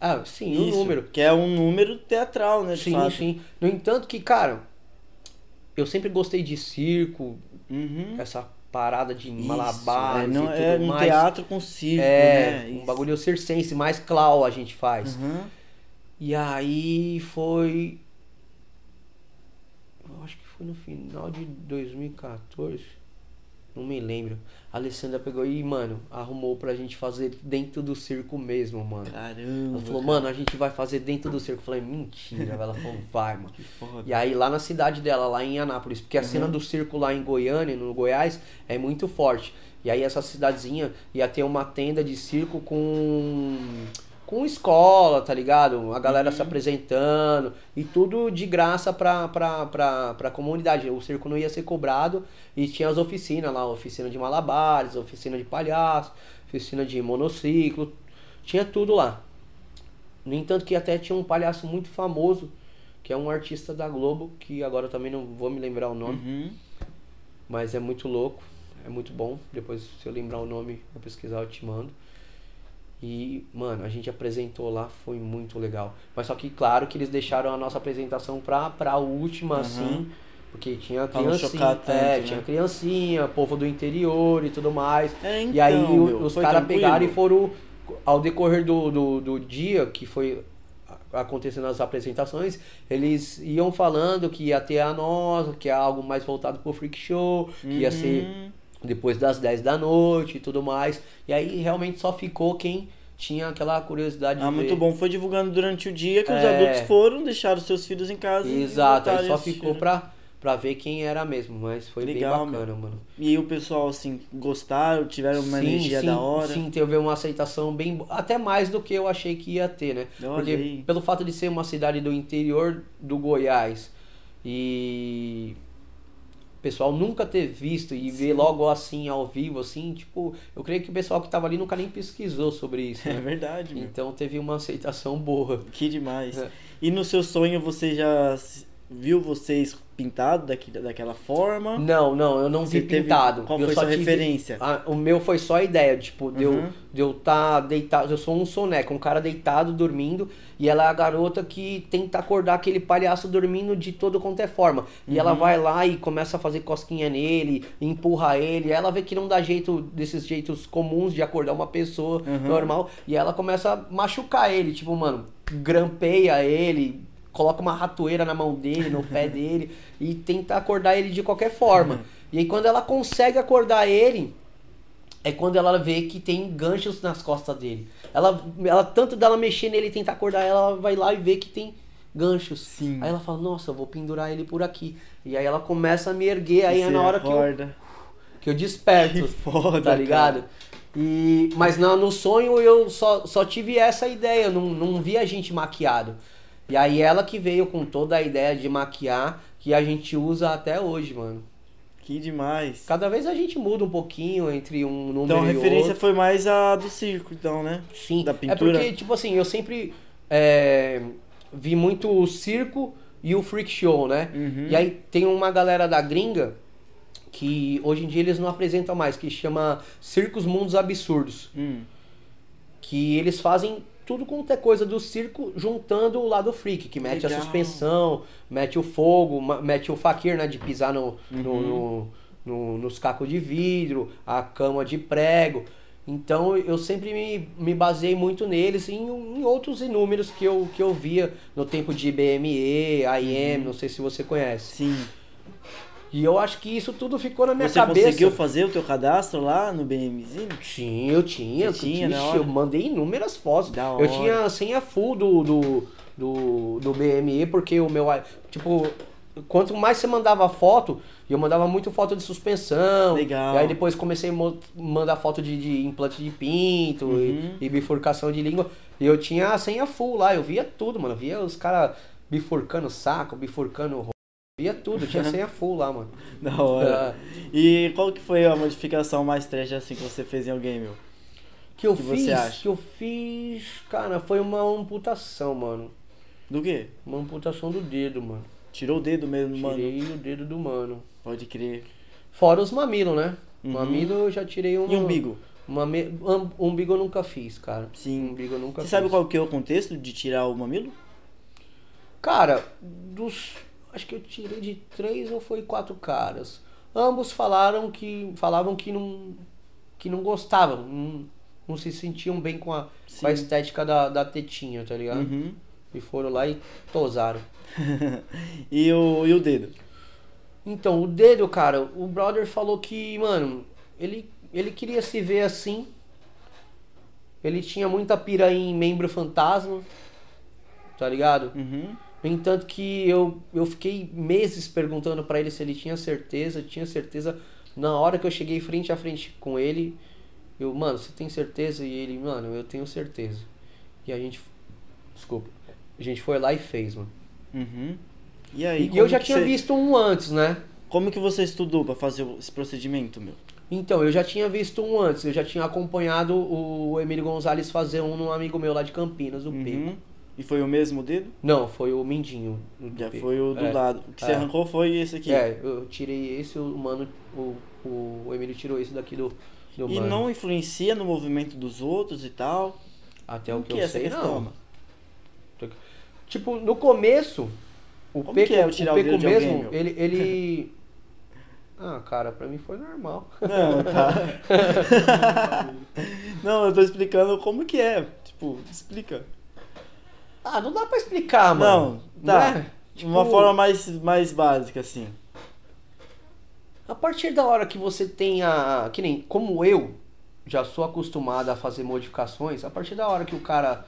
Ah, sim, o Isso, número. Que é um número teatral, né? De Sim, fato. sim. No entanto que, cara, eu sempre gostei de circo, Uhum. essa parada de Isso, malabares é, não, é um mais. teatro com circo, é, né? um Isso. bagulho circense, mais clau a gente faz. Uhum. E aí foi. Eu acho que foi no final de 2014. Não me lembro. A Alessandra pegou e, mano, arrumou pra gente fazer dentro do circo mesmo, mano. Caramba. Ela falou, mano, a gente vai fazer dentro do circo. Eu falei, mentira. Ela falou, vai, mano. que foda. E aí lá na cidade dela, lá em Anápolis, porque a cena Uhum. do circo lá em Goiânia, no Goiás, é muito forte. E aí essa cidadezinha ia ter uma tenda de circo com com escola, tá ligado? A galera Uhum. se apresentando e tudo de graça pra, pra, pra, pra comunidade. O circo não ia ser cobrado e tinha as oficinas lá, oficina de malabares, oficina de palhaço, oficina de monociclo, tinha tudo lá. No entanto que até tinha um palhaço muito famoso que é um artista da Globo, que agora também não vou me lembrar o nome, Uhum. mas é muito louco, é muito bom. Depois, se eu lembrar o nome, vou pesquisar, eu te mando. E, mano, a gente apresentou lá, foi muito legal. Mas só que, claro, que eles deixaram a nossa apresentação pra, pra última, Uhum. assim. Porque tinha criancinha, tanto, é, né? tinha criancinha, povo do interior e tudo mais. É, então, e aí o- meu, os caras pegaram e foram, ao decorrer do, do, do dia que foi acontecendo as apresentações, eles iam falando que ia ter a nossa, que é algo mais voltado pro freak show, que ia ser Uhum. Depois das 10 da noite e tudo mais. E aí realmente só ficou quem tinha aquela curiosidade Ah, de muito ver. bom. Foi divulgando durante o dia que os É. adultos foram, deixaram seus filhos em casa e Exato, aí só ficou pra, pra ver quem era mesmo, mas foi Legal, bem bacana, mano. E o pessoal, assim, gostaram, tiveram uma energia da hora. Sim, teve uma aceitação bem. Até mais do que eu achei que ia ter, né? Olha Porque aí. pelo fato de ser uma cidade do interior do Goiás e. Pessoal nunca ter visto e ver logo assim ao vivo, assim, tipo, eu creio que o pessoal que tava ali nunca nem pesquisou sobre isso. É né? verdade, meu. Então teve uma aceitação boa. Que demais. É. E no seu sonho você já viu vocês pintado daqui, daquela forma? Não, não, eu não Você vi teve- pintado. Qual eu foi só sua tive- referência? Ah, o meu foi só a ideia, tipo, de eu Uhum. de eu tá deitado, eu sou um soneca, um cara deitado dormindo, e ela é a garota que tenta acordar aquele palhaço dormindo de todo quanto é forma. E Uhum. ela vai lá e começa a fazer cosquinha nele, empurra ele, ela vê que não dá jeito desses jeitos comuns de acordar uma pessoa Uhum. normal, e ela começa a machucar ele, tipo, mano, grampeia ele, coloca uma ratoeira na mão dele, no pé dele, e tenta acordar ele de qualquer forma. E aí quando ela consegue acordar ele, é quando ela vê que tem ganchos nas costas dele. Ela, ela tanto dela mexer nele e tentar acordar ela, ela vai lá e vê que tem ganchos. Sim. Aí ela fala, nossa, eu vou pendurar ele por aqui. E aí ela começa a me erguer, aí é na hora que eu, acorda. que eu desperto. Que foda, tá ligado? E, mas na, no sonho eu só, só tive essa ideia, não, não vi a gente maquiado. E aí ela que veio com toda a ideia de maquiar, que a gente usa até hoje, mano. Que demais. Cada vez a gente muda um pouquinho entre um número Então a e referência outro. foi mais a do circo, então, né? Sim, da é pintura. porque, tipo assim, eu sempre é, vi muito o circo e o freak show, né? Uhum. E aí tem uma galera da gringa que hoje em dia eles não apresentam mais, que chama Circos Mundos Absurdos. Hum. Que eles fazem tudo quanto é coisa do circo juntando o lado freak, que mete a Legal. suspensão, mete o fogo, mete o fakir, né, de pisar no, Uhum. no- no- nos cacos de vidro, a cama de prego. Então eu sempre me, me baseei muito neles e em, em outros inúmeros que eu, que eu via no tempo de BME, Uhum. IM, não sei se você conhece. Sim. E eu acho que isso tudo ficou na minha Você cabeça. conseguiu fazer o teu cadastro lá no BMZ? Sim, eu tinha. Você tinha, eu mandei inúmeras fotos. Da Eu hora. tinha a senha full do, do, do, do BME, porque o meu. Tipo, quanto mais você mandava foto, eu mandava muito foto de suspensão. Legal. E aí depois comecei a mandar foto de, de implante de pinto Uhum. e, e bifurcação de língua. E eu tinha a senha full lá, eu via tudo, mano. Eu via os caras bifurcando saco, bifurcando roupa. Via tudo, tinha senha full lá, mano. Da hora. Ah, E qual que foi a modificação mais trash assim que você fez em alguém, meu? que eu que fiz, você acha? que eu fiz, cara, foi uma amputação, mano. Do quê? Uma amputação do dedo, mano. Tirou o dedo mesmo, mano? Tirei o dedo do mano. Pode crer. Fora os mamilos, né? Uhum. Mamilo eu já tirei um. E umbigo? Mame... um- Umbigo eu nunca fiz, cara. Sim. Umbigo eu nunca Você fiz. sabe qual que é o contexto de tirar o mamilo? Cara, dos. Acho que eu tirei de três ou foi quatro caras. Ambos falaram que. Falavam que não. que não gostavam. Não, não se sentiam bem com a, com a estética da, da tetinha, tá ligado? Uhum. E foram lá e tosaram. e, o, e o dedo? Então, o dedo, cara, o brother falou que, mano, ele, ele queria se ver assim. Ele tinha muita pira em membro fantasma. Tá ligado? Uhum. No entanto que eu, eu fiquei meses perguntando pra ele se ele tinha certeza, tinha certeza. Na hora que eu cheguei frente a frente com ele, eu, mano, você tem certeza? E ele, mano, eu tenho certeza. E a gente, desculpa, a gente foi lá e fez, mano. Uhum. E aí? E eu já tinha você- visto um antes, né? Como que você estudou pra fazer esse procedimento, meu? Então, eu já tinha visto um antes, eu já tinha acompanhado o Emílio Gonzalez fazer um num amigo meu lá de Campinas, o. Uhum. E foi o mesmo dedo? Não, foi o Mindinho. Já foi o do É. lado. O que você É. arrancou foi esse aqui. É, eu tirei esse, o mano, o O Emílio tirou isso daqui do, do E mano. não influencia no movimento dos outros e tal. Até o que, que é eu essa sei, não. Tipo, no começo, o Como Peco, é o o Peco alguém, mesmo, meu? ele, ele. Ah, cara, pra mim foi normal. Não, tá. não, eu tô explicando como que é. Tipo, explica. Ah, não dá pra explicar, mano. Não, tá. é? De uma Tipo, forma mais, mais básica, assim. A partir da hora que você tenha. Que nem como eu já sou acostumado a fazer modificações, a partir da hora que o cara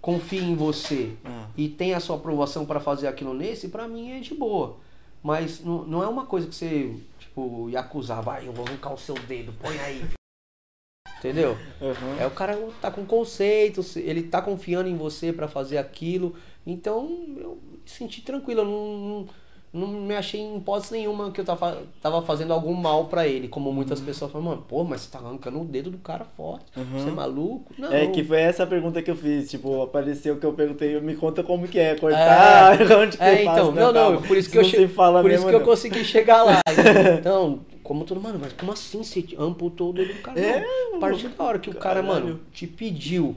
confia em você Ah. e tem a sua aprovação pra fazer aquilo nesse, pra mim é de boa. Mas não, não é uma coisa que você, tipo, ia acusar, vai, eu vou arrancar o seu dedo, põe aí. Entendeu? Uhum. É o cara tá com conceito, ele tá confiando em você pra fazer aquilo. Então eu me senti tranquilo, eu não, não, não me achei em hipótese nenhuma que eu tava, tava fazendo algum mal pra ele. Como muitas pessoas falam, mano, pô, mas você tá arrancando o dedo do cara forte. Uhum. Você é maluco? Não. É que foi essa pergunta que eu fiz. Tipo, apareceu que eu perguntei, me conta como que é cortar, onde que É, você faz, então, não, não, calma. por isso que eu não che... por isso que eu não. consegui chegar lá. Então, como todo mano, mas como assim você amputou o dedo do cara? É, a partir da hora que o cara, caralho. mano, te pediu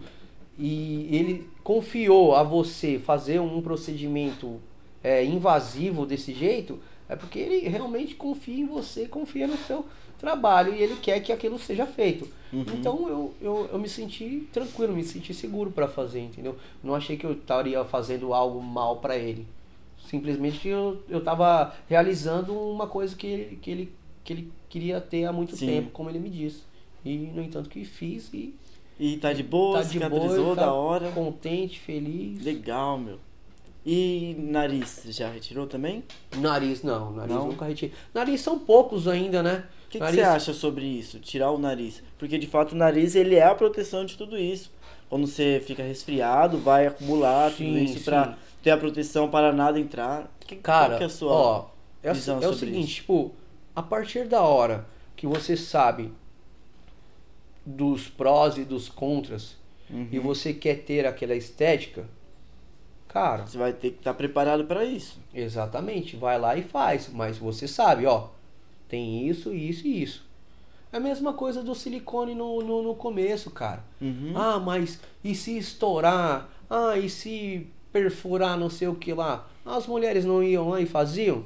e ele confiou a você fazer um procedimento é, invasivo desse jeito, é porque ele realmente confia em você, confia no seu trabalho e ele quer que aquilo seja feito. Uhum. Então eu, eu, eu me senti tranquilo, me senti seguro pra fazer, entendeu? Não achei que eu estaria fazendo algo mal pra ele. Simplesmente eu, eu tava realizando uma coisa que, que, ele, que ele queria ter há muito Sim. tempo, como ele me disse. E, no entanto, que fiz e E tá de boa, tá de cicatrizou boa, da tá hora. contente, feliz. Legal, meu. E nariz, já retirou também? Nariz não, nariz Não? nunca retirei. Nariz são poucos ainda, né? O que, que Nariz- você acha sobre isso? Tirar o nariz? Porque de fato o nariz ele é a proteção de tudo isso. Quando você fica resfriado, vai acumular tudo Sim, isso sim. pra ter a proteção para nada entrar. Que, Cara, qual que é a sua ó, é, o- visão é o sobre seguinte, isso? tipo, a partir da hora que você sabe dos prós e dos contras Uhum. e você quer ter aquela estética, cara, Você vai ter que estar preparado para isso. exatamente, vai lá e faz, mas você sabe, ó, tem isso, isso e isso. É a mesma coisa do silicone no, no, no começo, cara. Uhum. Ah, mas e se estourar? Ah, e se perfurar não sei o que lá? As mulheres não iam lá e faziam?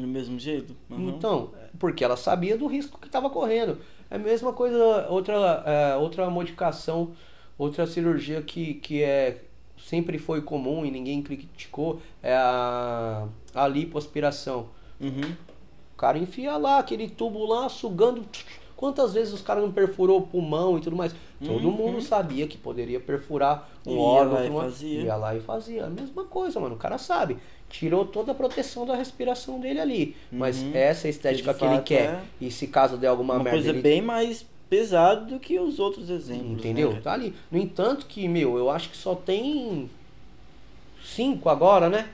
Do mesmo jeito? Uhum. Então, porque ela sabia do risco que estava correndo. É a mesma coisa, outra, é, outra modificação, outra cirurgia que, que é, sempre foi comum e ninguém criticou, é a, a lipoaspiração. Uhum. O cara enfia lá aquele tubo lá, sugando. Quantas vezes os caras não perfurou o pulmão e tudo mais? Todo Uhum. mundo sabia que poderia perfurar um Ia órgão. lá e fazia. Ia lá e fazia. A mesma coisa, mano. O cara sabe. Tirou toda a proteção da respiração dele ali. Mas Uhum. essa estética Que que, ele quer. é E se caso der alguma Uma merda. coisa ele- bem mais pesada do que os outros exemplos. Entendeu? né? Tá ali. No entanto que, meu, eu acho que só tem cinco agora, né?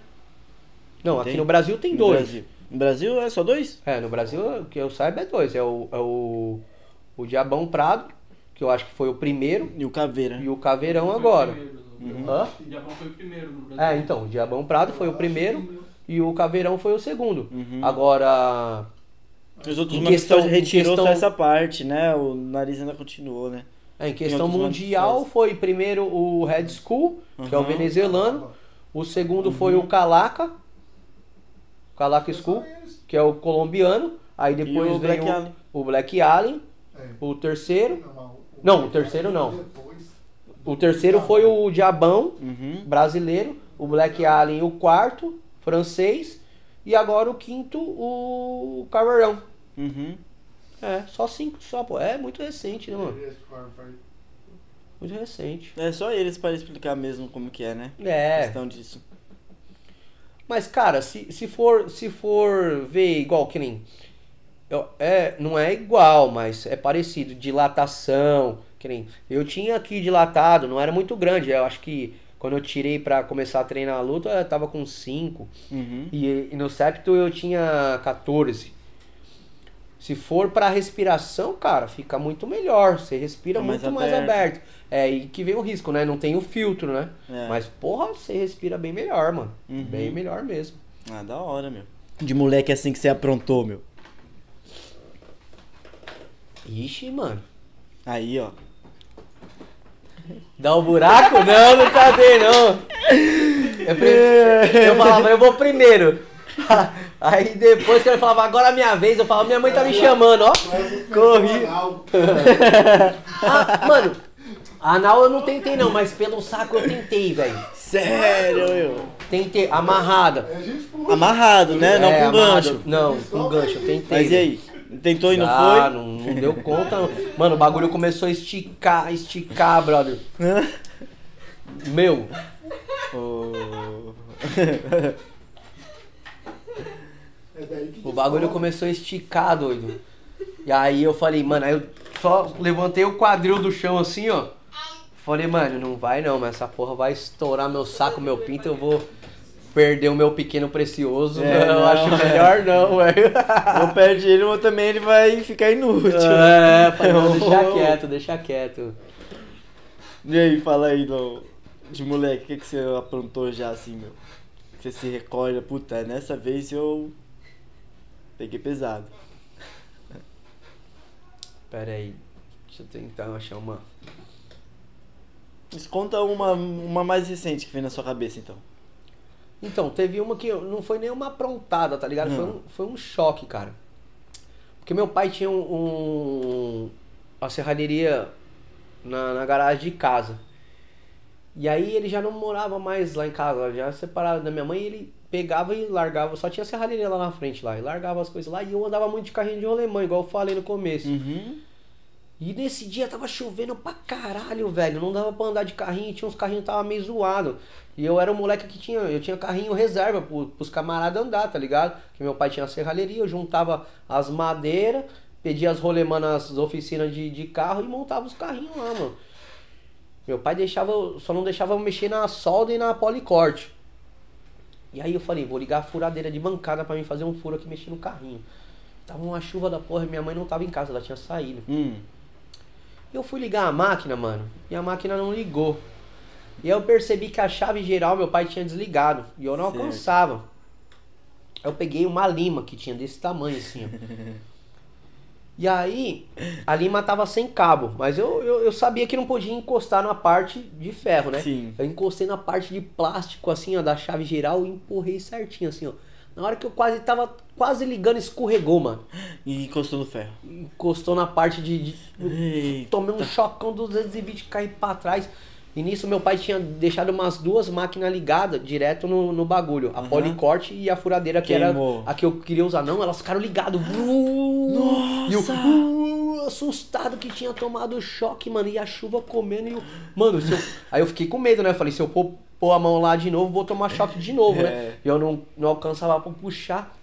Não, aqui no Brasil tem No dois. Brasil. No Brasil é só dois? É, no Brasil, o que eu saiba é dois. É o, é o, o Diabão Prado, que eu acho que foi o primeiro, E o Caveira. e o Caveirão agora. primeiro Uhum. Hã? O Diabão foi o primeiro no Brasil. É, então, o Diabão Prado foi o primeiro e o Caveirão foi o segundo. Uhum. Agora, Os outros Em manos questão- só em retirou questão- só essa parte, né? O nariz ainda continuou, né? é, em questão outros mundial, nomes foi primeiro o Red Skull, que é o Uhum. venezuelano. O segundo foi o Calaca, Calaca Skull, que é o colombiano. Aí E depois o veio Black Alien. o Black Alien, É. o terceiro. Não, Não, o terceiro não. O terceiro foi o Diabão, Uhum. brasileiro, o Black Alien o quarto, francês, e agora o quinto, o Caveirão. Uhum. É, só cinco, só, pô. É muito recente, né, mano? Muito recente. É só eles para explicar mesmo como que é, né? A É, questão disso. mas cara, se, se for se for ver igual que nem eu- é, não é igual, mas é parecido, dilatação, nem eu tinha aqui dilatado, não era muito grande, eu acho que quando eu tirei pra começar a treinar a luta, eu tava com 5. Uhum. E, e no septo eu tinha 14. Se for pra respiração, cara, fica muito melhor. Você respira É mais muito mais aberto. aberto. É, e que vem o risco, né? Não tem o filtro, né? É. Mas, porra, você respira bem melhor, mano. Uhum. Bem melhor mesmo. Ah, da hora, meu. De moleque assim que você aprontou, meu. Ixi, mano. Aí, ó. Dá um buraco? Não, não cadê, não. Eu, pre- eu falava, eu vou primeiro. Aí depois que ele falava, agora é minha vez, eu falava, minha mãe tá me chamando, ó. Corri. Ah, mano, anal eu não tentei não, mas pelo saco eu tentei, velho. Sério, meu. Tentei, amarrada. Falou. Amarrado, né? Não É, com amarrado. gancho. Não, com gancho, eu tentei. Mas e aí? Tentou e não ah, foi? Não, não deu conta. não. Mano, o bagulho começou a esticar, esticar, brother. Meu, Oh. O bagulho começou a esticar, doido. E aí eu falei, mano, aí eu só levantei o quadril do chão assim, ó. Falei, mano, não vai não, mas essa porra vai estourar meu saco, meu pinto, eu vou perder o meu pequeno precioso. É, eu não, acho é. melhor não, velho. Ou perde ele, ou também ele vai ficar inútil. É, falei, não, deixa quieto, deixa quieto. E aí, fala aí, do, de moleque, o que, que você aprontou já assim, meu? Você se recorda, puta, nessa vez eu peguei pesado. Pera aí, deixa eu tentar achar uma... Mas conta uma, uma mais recente que vem na sua cabeça, então. Então, teve uma que não foi nem uma aprontada, tá ligado? Foi um, foi um choque, cara. Porque meu pai tinha um, um- uma serralheria na, na garagem de casa. E aí ele já não morava mais lá em casa, já separado da minha mãe, ele pegava e largava, só tinha serralheria lá na frente lá, e largava as coisas lá, e eu andava muito de carrinho de rolemã, igual eu falei no começo. Uhum. E nesse dia tava chovendo pra caralho, velho. Não dava pra andar de carrinho, tinha uns carrinhos que tava meio zoado. E eu era um moleque que tinha, eu tinha carrinho reserva pro, pros camaradas andar, tá ligado? Que meu pai tinha a serralheria, eu juntava as madeiras, pedia as rolemãs nas oficinas de, de carro e montava os carrinhos lá, mano. Meu pai deixava, só não deixava eu mexer na solda e na policorte. E aí eu falei, vou ligar a furadeira de bancada pra mim fazer um furo aqui mexer no carrinho. Tava uma chuva da porra minha mãe não tava em casa, ela tinha saído. Hum. Eu fui ligar a máquina, mano, e a máquina não ligou. E eu percebi que a chave geral meu pai tinha desligado. E eu não Certo. alcançava. Eu peguei uma lima que tinha desse tamanho assim, ó. E aí, a lima tava sem cabo, mas eu, eu, eu sabia que não podia encostar na parte de ferro, né? Sim. Eu encostei na parte de plástico, assim, ó, da chave geral e empurrei certinho, assim, ó. Na hora que eu quase tava quase ligando, escorregou, mano. E encostou no ferro. Encostou na parte de- de, tomei um chocão 220 caí pra trás. E nisso meu pai tinha deixado umas duas máquinas ligadas direto no, no bagulho. A Aham. policorte e a furadeira que Queimou. era a que eu queria usar. Não, elas ficaram ligadas. E eu uh, assustado que tinha tomado choque, mano. E a chuva comendo e eu... Mano, eu- aí eu fiquei com medo, né? Eu falei, se eu pôr, pôr a mão lá de novo, vou tomar choque de novo, É. né? E eu não, não alcançava pra puxar.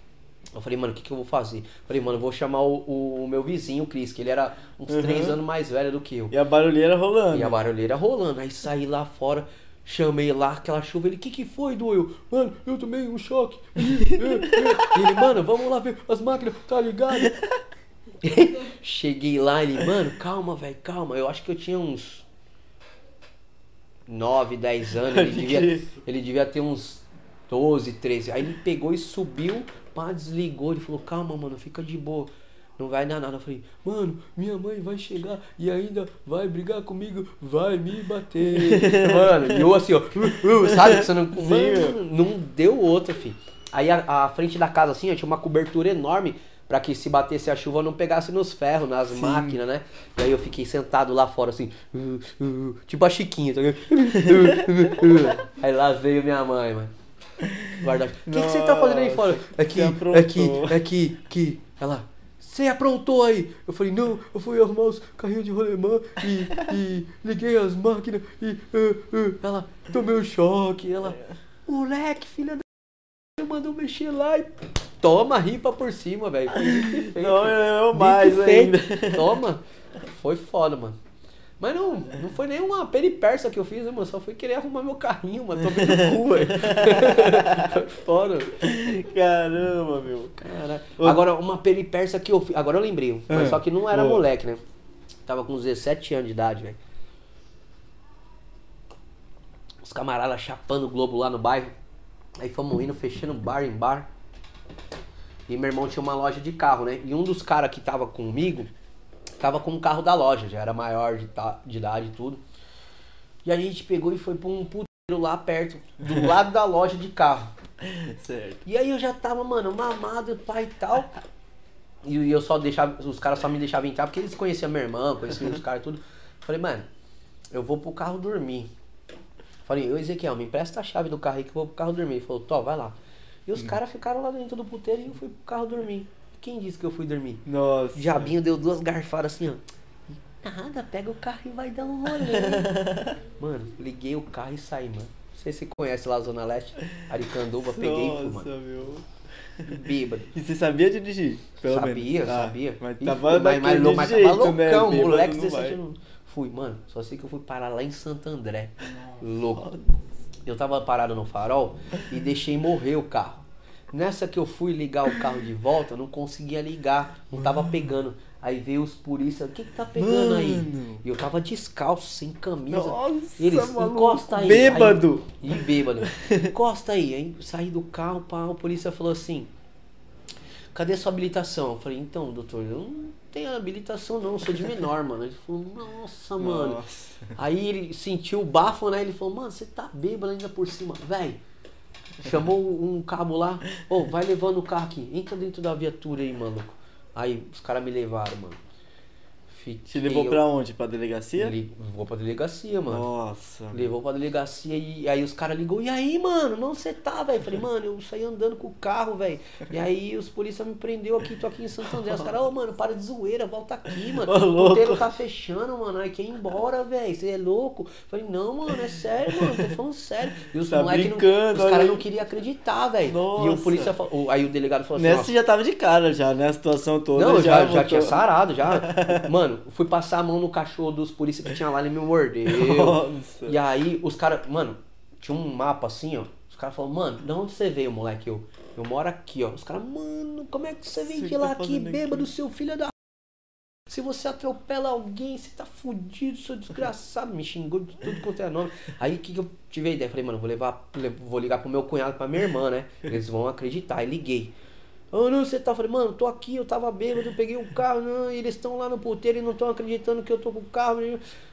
Eu falei, mano, o que, que eu vou fazer? Falei, mano, eu vou chamar o, o- meu vizinho, o Cris, que ele era uns Uhum. três anos mais velho do que eu. E a barulheira rolando. E a barulheira rolando. Aí saí lá fora, chamei lá aquela chuva. Ele, o que que foi, doeu? Mano, eu tomei um choque. ele, mano, vamos lá ver as máquinas, tá ligado? Cheguei lá, ele, mano, calma, velho, calma. Eu acho que eu tinha uns 9, 10 anos. Ele devia, ele devia ter uns 12, 13. Aí ele pegou e subiu, pá, desligou. Ele falou, calma, mano, fica de boa. Não vai dar nada. Eu falei, mano, minha mãe vai chegar e ainda vai brigar comigo, vai me bater. mano, e eu assim, ó, uh, uh, sabe? que Você não, mano, não deu outra, filho. Aí a, a frente da casa, assim, ó, tinha uma cobertura enorme pra que se batesse a chuva não pegasse nos ferros, nas máquinas, né? E aí eu fiquei sentado lá fora, assim, uh, uh, tipo a Chiquinha, tá ligado? Aí lá veio minha mãe, mano. Guarda. O que, que você tá fazendo aí fora? É é que, é que, que. Ela. Você aprontou aí? Eu falei, não, eu fui arrumar os carrinhos de rolemã e, e liguei as máquinas e. uh, uh. Ela, tomei um choque. Ela, moleque, filha da. mandou mexer lá e. Toma, ripa por cima, velho. Não, eu, eu mais ainda. Toma. Foi foda, mano. Mas não, não foi nenhuma peripersa que eu fiz, né, mano? Só fui querer arrumar meu carrinho, mano. Tomei no cu, velho. Foda. Caramba, meu. Caralho. Agora, uma peripersa que eu fiz. Agora eu lembrei. Mas Ah, só que não era moleque, né? Tava com 17 anos de idade, velho. Os camaradas chapando o globo lá no bairro. Aí fomos indo, fechando bar em bar. E meu irmão tinha uma loja de carro, né? E um dos caras que tava comigo tava com o carro da loja, já era maior de, de idade e tudo. E a gente pegou e foi pra um puteiro lá perto, do lado da loja de carro. Certo. E aí eu já tava, mano, mamado, pai e tal. E eu só deixava, os caras só me deixavam entrar porque eles conheciam minha irmã, conheciam os caras e tudo. Falei, mano, eu vou pro carro dormir. Falei, ô Ezequiel, me empresta a chave do carro aí que eu vou pro carro dormir. Ele falou, Tó, vai lá. E os caras ficaram lá dentro do puteiro e eu fui pro carro dormir. Quem disse que eu fui dormir? Nossa. Diabinho deu duas garfadas assim, ó. Nada, pega o carro e vai dar um rolê. mano, liguei o carro e saí, mano. Não sei se você conhece lá a Zona Leste, Aricanduva, peguei e fui, Nossa, mano. meu. Bêbado. E você sabia dirigir? Pelo sabia, menos. Ah, sabia. Mas E tava mas, mas, mas jeito, tava loucão, né? Moleque não 17 vai. anos. Fui, mano, só sei que eu fui parar lá em Santo André. Louco. Eu tava parado no farol e deixei morrer o carro. Nessa que eu fui ligar o carro de volta, não conseguia ligar, não tava pegando. Aí veio os polícia, o que que tá pegando aí? Mano. E eu tava descalço, sem camisa. Nossa, Eles, maluco. encosta aí. Bêbado. Aí, e bêbado. Encosta aí. Aí saí do carro, pá, o polícia falou assim, cadê sua habilitação? Eu falei, então, doutor, eu não tenho habilitação não, eu sou de menor, mano. Ele falou, nossa, mano. Nossa. Aí ele sentiu o bafo, né? Ele falou, mano, você tá bêbado ainda por cima. Véi, chamou um cabo lá, ô, vai levando o carro aqui, entra dentro da viatura aí, maluco. Aí os caras me levaram, mano. Fiquei, Te levou eu- pra onde? Pra delegacia? Ele levou pra delegacia, mano. Nossa. Levou pra delegacia e aí os caras ligou, e aí, mano, não você tá, velho? Falei, mano, eu saí andando com o carro, velho. E aí os polícia me prendeu aqui, tô aqui em Santo André. Os caras, ô, mano, para de zoeira, volta aqui, mano. Ô, O louco. puteiro tá fechando, mano. Aí quer ir embora, velho. Você é louco? Falei, não, mano, é sério, mano, tô falando sério. E os Tá moleque não, os caras não queriam acreditar, velho. E o polícia falou, aí o delegado falou assim, Nessa ó, já tava de cara já, né? A situação toda. não, já, já voltou- tinha sarado, já. Mano, fui passar a mão no cachorro dos polícia que tinha lá, ele me mordeu. Nossa. E aí os caras, mano, tinha um mapa assim, ó. Os caras falaram, mano, de onde você veio, moleque? Eu, eu moro aqui, ó. Os caras, mano, como é que você vem de tá lá aqui, fazendo bêbado, aqui? seu filho da. Se você atropela alguém, você tá fudido, seu desgraçado. Me xingou de tudo quanto é nome. Aí o que, que eu tive a ideia? Falei, mano, vou levar, le- vou ligar pro meu cunhado, pra minha irmã, né? Eles vão acreditar. Aí liguei. Ô, não, você tá? Falei, mano, tô aqui, eu tava bêbado, eu peguei o carro, não, e eles estão lá no puteiro e não estão acreditando que eu tô com o carro.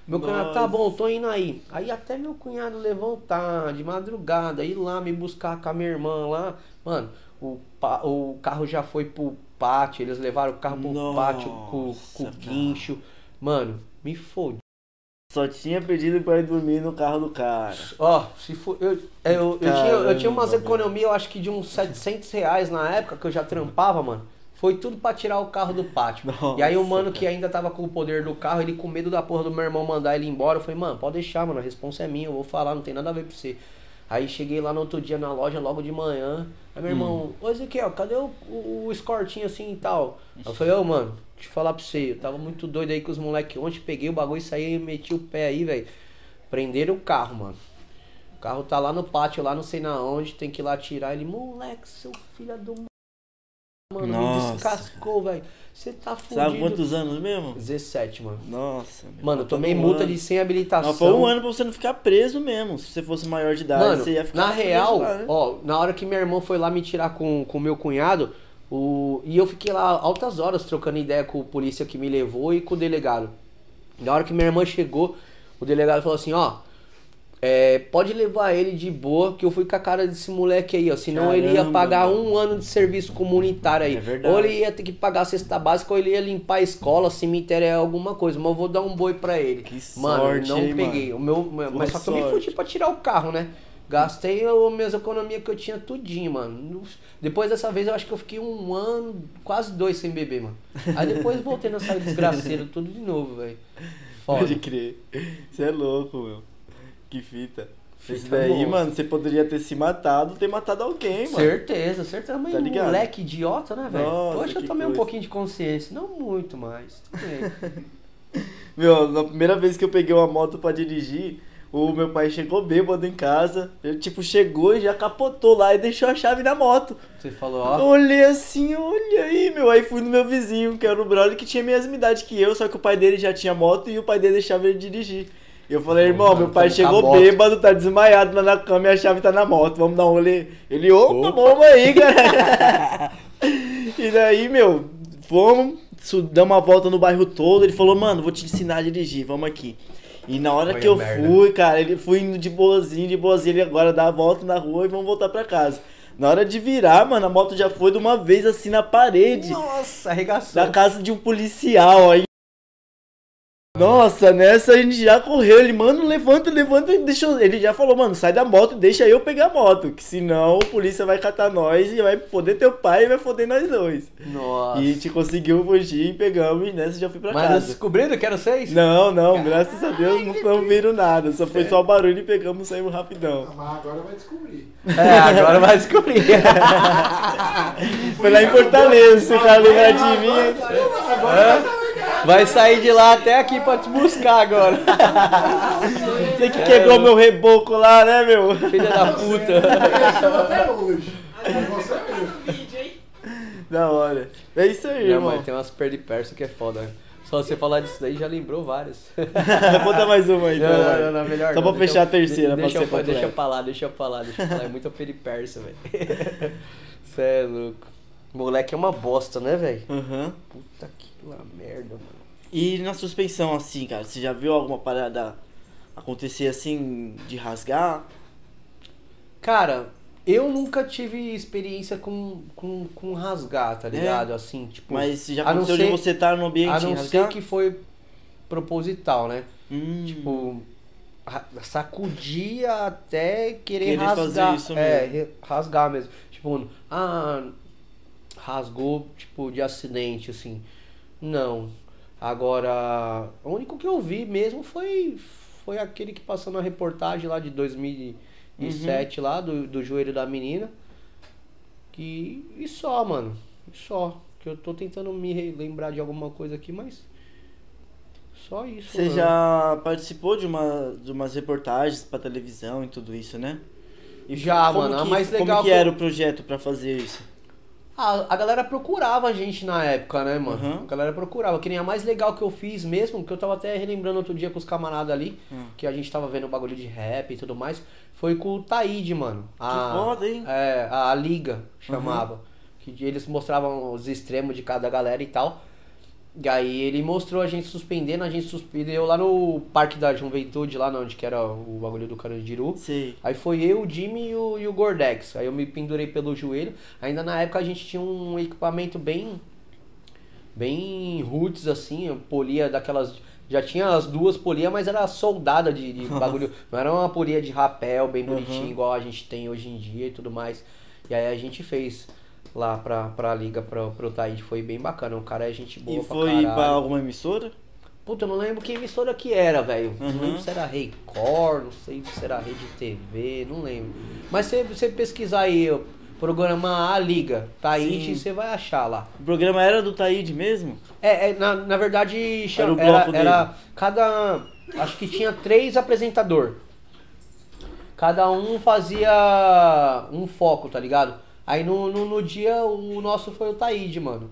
Meu cunhado, tá Nossa. bom, tô indo aí. Aí até meu cunhado levantar de madrugada, ir lá me buscar com a minha irmã lá. Mano, o, o carro já foi pro pátio, eles levaram o carro pro Nossa, pátio com, com o guincho. Mano, me fode. Só tinha pedido pra ir dormir no carro do cara. Ó, se for. Eu, eu, eu, tinha, eu tinha umas economias, eu acho que de uns 700 reais na época que eu já trampava, mano. Foi tudo pra tirar o carro do pátio. Nossa, e aí o mano que ainda tava com o poder do carro, ele com medo da porra do meu irmão mandar ele embora, eu falei, mano, pode deixar, mano, a responsa é minha, eu vou falar, não tem nada a ver com você. Aí cheguei lá no outro dia na loja, logo de manhã. Aí meu irmão, ô Ezequiel, cadê o, o, o escortinho assim e tal? Aí eu falei, ô mano, eu falar pra você, eu tava muito doido aí com os moleques ontem, peguei o bagulho e saí e meti o pé aí, velho. Prenderam o carro, mano. O carro tá lá no pátio, lá não sei na onde, tem que ir lá tirar. Ele, moleque, seu filho do. Mano, Nossa. me descascou, velho. Você tá fudido. Sabe quantos anos mesmo? 17, mano. Nossa. meu, Mano, eu faltou tomei um multa ano. de sem habilitação. Não, foi um ano pra você não ficar preso mesmo. Se você fosse maior de idade, Mano, você ia ficar na real, lá, né? ó, na hora que minha irmã foi lá me tirar com o meu cunhado, o, e eu fiquei lá altas horas trocando ideia com o polícia que me levou e com o delegado. Na hora que minha irmã chegou, o delegado falou assim, ó, é, pode levar ele de boa, que eu fui com a cara desse moleque aí, ó. Senão ele ia Caramba, pagar mano. um ano de serviço comunitário aí. É ou ele ia ter que pagar a cesta básica, ou ele ia limpar a escola, cemitério é alguma coisa. Mas eu vou dar um boi pra ele. Que mano, sorte, não hein, peguei. O meu, mas só que eu me fudi pra tirar o carro, né? Gastei as minhas economias que eu tinha tudinho, mano. Depois dessa vez eu acho que eu fiquei um ano, quase dois sem beber, mano. Aí depois voltei nessa desgraceira tudo de novo, velho. Pode crer. Você é louco, meu. Que fita. Esse daí, boa. mano, você poderia ter se matado, ter matado alguém, mano. Certeza, certeza. Mas Tá ligado? moleque idiota, né, velho? Hoje eu tomei um pouquinho de consciência. Não muito, mas. tudo bem. Meu, na primeira vez que eu peguei uma moto pra dirigir, o meu pai chegou bêbado em casa. Ele, tipo, chegou e já capotou lá e deixou a chave na moto. Você falou, Eu ó. olhei assim, olha aí, meu. Aí fui no meu vizinho, que era o brother que tinha a mesma idade que eu, só que o pai dele já tinha moto e o pai dele deixava ele dirigir. E eu falei, irmão, meu pai tá chegou bêbado, tá desmaiado lá na cama e a chave tá na moto, vamos dar um rolê. Ele, opa, vamos aí, cara. e daí, meu, fomos, su- damos uma volta no bairro todo. Ele falou, mano, vou te ensinar a dirigir, vamos aqui. E na hora Olha que eu merda. fui, cara, ele foi indo de boazinho, de boazinho, ele agora dá a volta na rua e vamos voltar pra casa. Na hora de virar, mano, a moto já foi de uma vez assim na parede Nossa, arregaçou. da casa de um policial. Aí. Nossa, nessa a gente já correu. Ele, mano, levanta, levanta e deixa. eu-" Ele já falou, mano, sai da moto e deixa eu pegar a moto. Que senão o polícia vai catar nós e vai foder teu pai e vai foder nós dois. Nossa. E a gente conseguiu fugir, pegamos e nessa já fui pra Mas casa. descobriram que eram seis? Não, não, graças a Deus não, não viram nada. Só foi só o barulho e pegamos e saímos rapidão. Mas agora vai descobrir. É, agora vai descobrir. Foi lá em Fortaleza, se o cara lembrar de mim. Vai sair de lá até aqui pra te buscar agora. Você que quebrou meu reboco lá, né, meu? Filha da puta. Até hoje. Da hora. É isso aí, Não, irmão. mas tem umas perdiperso que é foda. Só você falar disso daí já lembrou várias. Conta mais uma aí, então. Não, vai. não, não, melhor Só pra Deixa fechar a terceira, de- pra deixa, ser deixa eu falar, deixa eu falar, deixa eu falar. É muita peripersa, velho. Cê é louco. Moleque é uma bosta, né, velho? Aham. Puta que lá merda, mano. E na suspensão, assim, cara, você já viu alguma parada acontecer assim, de rasgar? Cara, eu nunca tive experiência com, com, com rasgar, tá ligado? Assim, tipo. Mas já aconteceu de ser- você estar no ambiente A não rasgar? ser que foi proposital, né? Hum, Tipo, sacudir até querer, Querer fazer rasgar. isso é, mesmo. re- rasgar mesmo. Tipo, ah, rasgou, tipo, de acidente, assim. Não. Agora, o único que eu vi mesmo foi, foi aquele que passou na reportagem lá de 2007, Uhum. lá, do, do joelho da menina. Que, e só, mano. E só. Que eu tô tentando me lembrar de alguma coisa aqui, mas. Só isso. Você mano. já participou de, uma, de umas reportagens pra televisão e tudo isso, né? E Já, como mano, a que- mais Como legal que que era o projeto pra fazer isso? Ah, a galera procurava a gente na época, né, mano? Uhum. A galera procurava. Que nem a mais legal que eu fiz mesmo, que eu tava até relembrando outro dia com os camaradas ali, Hum. que a gente tava vendo o bagulho de rap e tudo mais, foi com o Taíde, mano. A, foda, hein? É, a Liga chamava. Que eles mostravam os extremos de cada galera e tal. E aí ele mostrou a gente suspendendo, a gente suspendeu lá no Parque da Juventude, lá onde que era o bagulho do Carandiru. Sei. Aí foi eu, o Jimmy e o, e o Gordex. Aí eu me pendurei pelo joelho. Ainda na época a gente tinha um equipamento bem. Bem roots assim, eu polia daquelas. Já tinha as duas polias, mas era soldada de, de bagulho. Não era uma polia de rapel bem bonitinha, Uhum. igual a gente tem hoje em dia e tudo mais. E aí a gente fez lá pra, pra liga, pro, pro Taíde. Foi bem bacana. O cara é gente boa E pra foi caralho. pra alguma emissora? Puta, eu não lembro que emissora que era, velho. Uhum. Não lembro se era Record, não sei se era Rede TV, não lembro. Mas se você pesquisar aí, ó, programa A Liga, Taíde, você vai achar lá. O programa era do Taíde mesmo? É, é, na, na verdade, o era, bloco era cada. Acho que tinha três apresentador. Cada um fazia um foco, tá ligado? Aí no, no, no dia o nosso foi o Taíde, mano.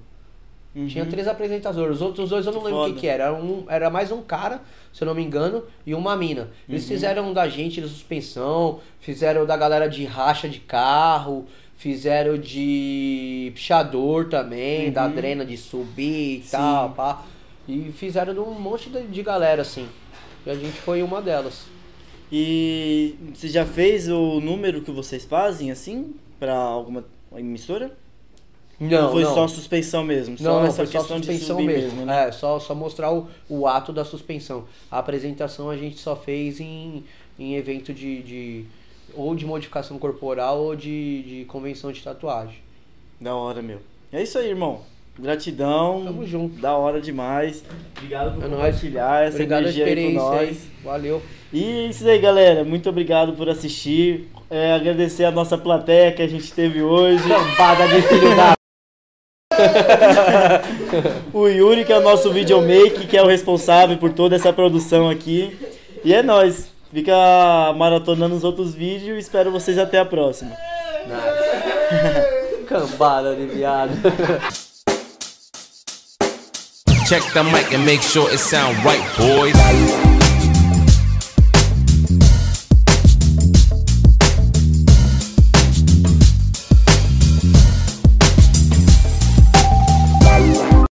Tinha três apresentadores. Os outros dois eu não lembro o que, que era. Era, um, era mais um cara, se eu não me engano, e uma mina. Eles fizeram da gente de suspensão, fizeram da galera de racha de carro, fizeram de pichador também, da drena de subir e Sim. tal, pá. E fizeram de um monte de, de galera, assim. E a gente foi uma delas. E você já fez o número que vocês fazem, assim, pra alguma emissora? Não, Ou foi não. só suspensão mesmo? Não, não, essa foi só questão de suspensão subir mesmo. né? É, só, só mostrar o, o ato da suspensão. A apresentação a gente só fez em, em evento de, de. ou de modificação corporal ou de, de convenção de tatuagem. Da hora, meu. É isso aí, irmão. Gratidão. Tamo junto. Da hora demais. Obrigado por É nóis. compartilhar essa Obrigado a energia aí com experiência nós. aí. Valeu. E é isso aí, galera. Muito obrigado por assistir. É, agradecer a nossa plateia que a gente teve hoje. Cambada de filho da. O Yuri, que é o nosso videomaker, que é o responsável por toda essa produção aqui. E é nóis. Fica maratonando os outros vídeos e espero vocês até a próxima. Cambada de viado. Check the mic and make sure it sound right, boys.